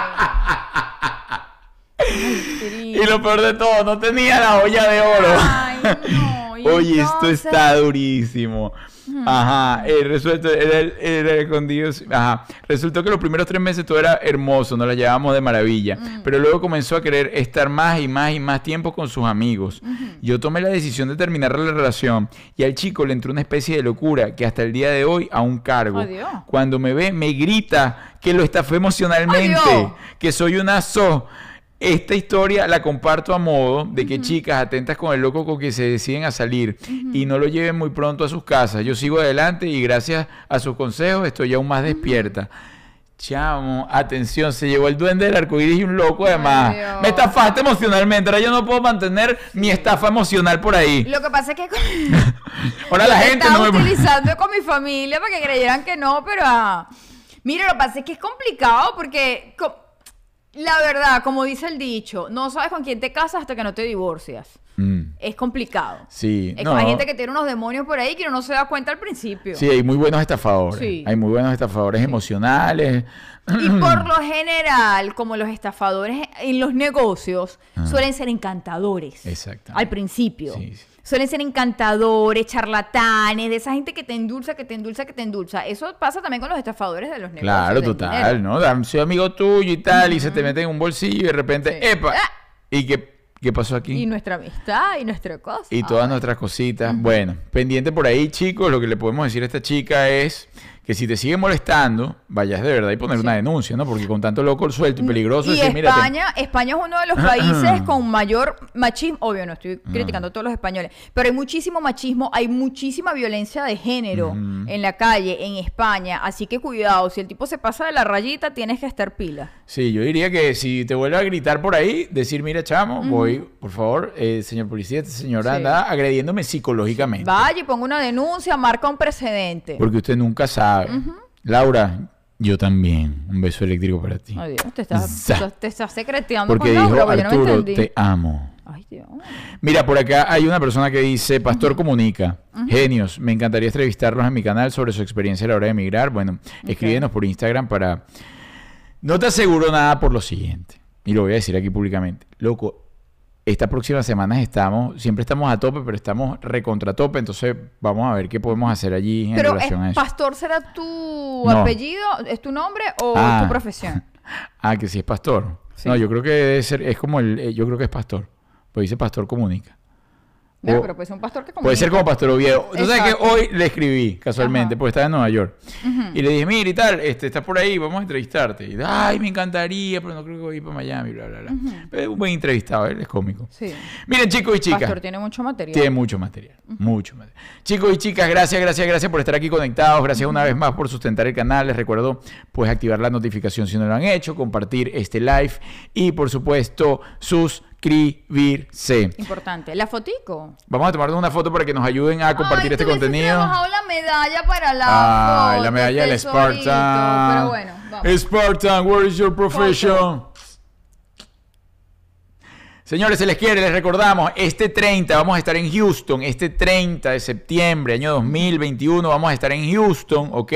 Y lo peor de todo, no tenía la olla de oro. Ay, no. ¿y Oye, esto está durísimo. Ajá, el resuelto era el, era el escondido. Ajá, resultó que los primeros tres meses todo era hermoso, nos la llevábamos de maravilla. Pero luego comenzó a querer estar más y más y más tiempo con sus amigos. Yo tomé la decisión de terminar la relación y al chico le entró una especie de locura que hasta el día de hoy aún cargo. Adiós. Cuando me ve, me grita que lo estafé emocionalmente, que soy una so. Esta historia la comparto a modo de que chicas atentas con el loco con que se deciden a salir y no lo lleven muy pronto a sus casas. Yo sigo adelante y gracias a sus consejos estoy aún más despierta. Chamo, atención, se llevó el duende del arcoíris y un loco además. Me estafaste emocionalmente, ahora yo no puedo mantener mi estafa emocional por ahí. Lo que pasa es que con- Ahora la gente estaba no me... utilizando con mi familia para que creyeran que no, pero ah, mira, lo que pasa es que es complicado porque la verdad, como dice el dicho, no sabes con quién te casas hasta que no te divorcias. Mm, Es complicado. sí, Es no. hay gente que tiene unos demonios por ahí que uno no se da cuenta al principio. Sí, hay muy buenos estafadores. Sí. Hay muy buenos estafadores emocionales. Y por lo general, como los estafadores en los negocios, suelen ser encantadores. Ah. Exactamente. Al principio. Sí, sí. Suelen ser encantadores, charlatanes, de esa gente que te endulza, que te endulza, que te endulza. Eso pasa también con los estafadores de los negocios. Claro, total, dinero. ¿no? Soy amigo tuyo y tal, y se te mete en un bolsillo y de repente, Sí. ¡epa! Ah. ¿Y qué, qué pasó aquí? Y nuestra amistad y nuestra cosa. Y todas Ay. nuestras cositas. Bueno, pendiente por ahí, chicos, lo que le podemos decir a esta chica es que si te sigue molestando, vayas de verdad y poner una denuncia, ¿no? Porque con tanto loco suelto y peligroso, Y decir, España, España es uno de los países con mayor machismo. Obvio, no estoy criticando a todos los españoles, pero hay muchísimo machismo, hay muchísima violencia de género en la calle, en España. Así que cuidado, si el tipo se pasa de la rayita, tienes que estar pila. Sí, yo diría que si te vuelve a gritar por ahí, decir, mira, chamo, voy, por favor, eh, señor policía, esta señora Sí. anda agrediéndome psicológicamente. Vaya y ponga una denuncia, marca un precedente. Porque usted nunca sabe. Laura, yo también. Un beso eléctrico para ti. Ay, Dios, te estás, Za. te estás secreteando Porque con dijo Laura, porque yo no me Arturo, entendí. te amo. Ay, Dios. Mira, por acá hay una persona que dice, Pastor Comunica, genios, me encantaría entrevistarlos en mi canal sobre su experiencia a la hora de emigrar. Bueno, escríbenos por Instagram para... No te aseguro nada por lo siguiente, y lo voy a decir aquí públicamente. Loco, esta próxima semana estamos, siempre estamos a tope, pero estamos recontra tope, entonces vamos a ver qué podemos hacer allí en Pero, relación a ¿es, eso. ¿pastor será tu No. apellido? ¿Es tu nombre o Ah. tu profesión? Ah, que sí es pastor. Sí. No, yo creo que debe ser, es como el, eh, yo creo que es pastor. Pues dice pastor comunica. Pero puede ser un pastor que Puede ser como comunica. Pastor Oviedo. Tú sabes que hoy le escribí casualmente, Ajá. porque estaba en Nueva York. Y le dije, mira y tal, este, estás por ahí, vamos a entrevistarte. Y ay, me encantaría, pero no creo que voy a ir para Miami, bla, bla, bla. Pero es un buen entrevistado, él es cómico. Sí. Miren, chicos y chicas. Pastor tiene mucho material. Tiene mucho material, mucho material. Chicos y chicas, gracias, gracias, gracias por estar aquí conectados. Gracias una vez más por sustentar el canal. Les recuerdo, pues, activar la notificación si no lo han hecho, compartir este live y, por supuesto, suscribirse. Importante. La fotico. Vamos a tomarnos una foto para que nos ayuden a compartir Ay, este contenido. trabajado la medalla para la Ay, foto, la medalla del Spartan. Pero bueno, vamos. Spartan, where is your profession? Señores, se les quiere, les recordamos, este 30 vamos a estar en Houston, este 30 de septiembre, año 2021, vamos a estar en Houston, ¿ok?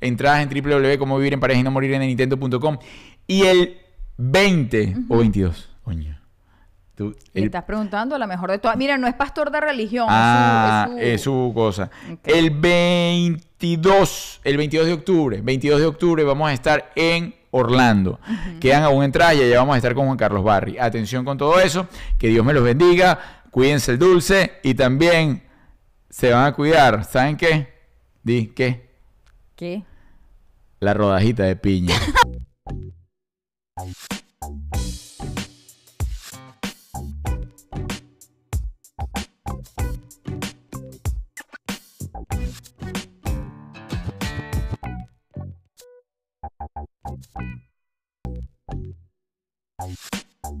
Entradas en www.comovivirenpareja y no morir en Nintendo.com. Y el 20 o 22, coño. Tú- el- estás preguntando a la mejor de todas. Mira, no es pastor de religión. Ah, es su, es su cosa. El 22, el 22 de octubre, 22 de octubre vamos a estar en Orlando. Quedan aún entradas y allá vamos a estar con Juan Carlos Barry. Atención con todo eso, que Dios me los bendiga, cuídense el dulce y también se van a cuidar. ¿Saben qué? Di, ¿qué? ¿Qué? La rodajita de piña. Show.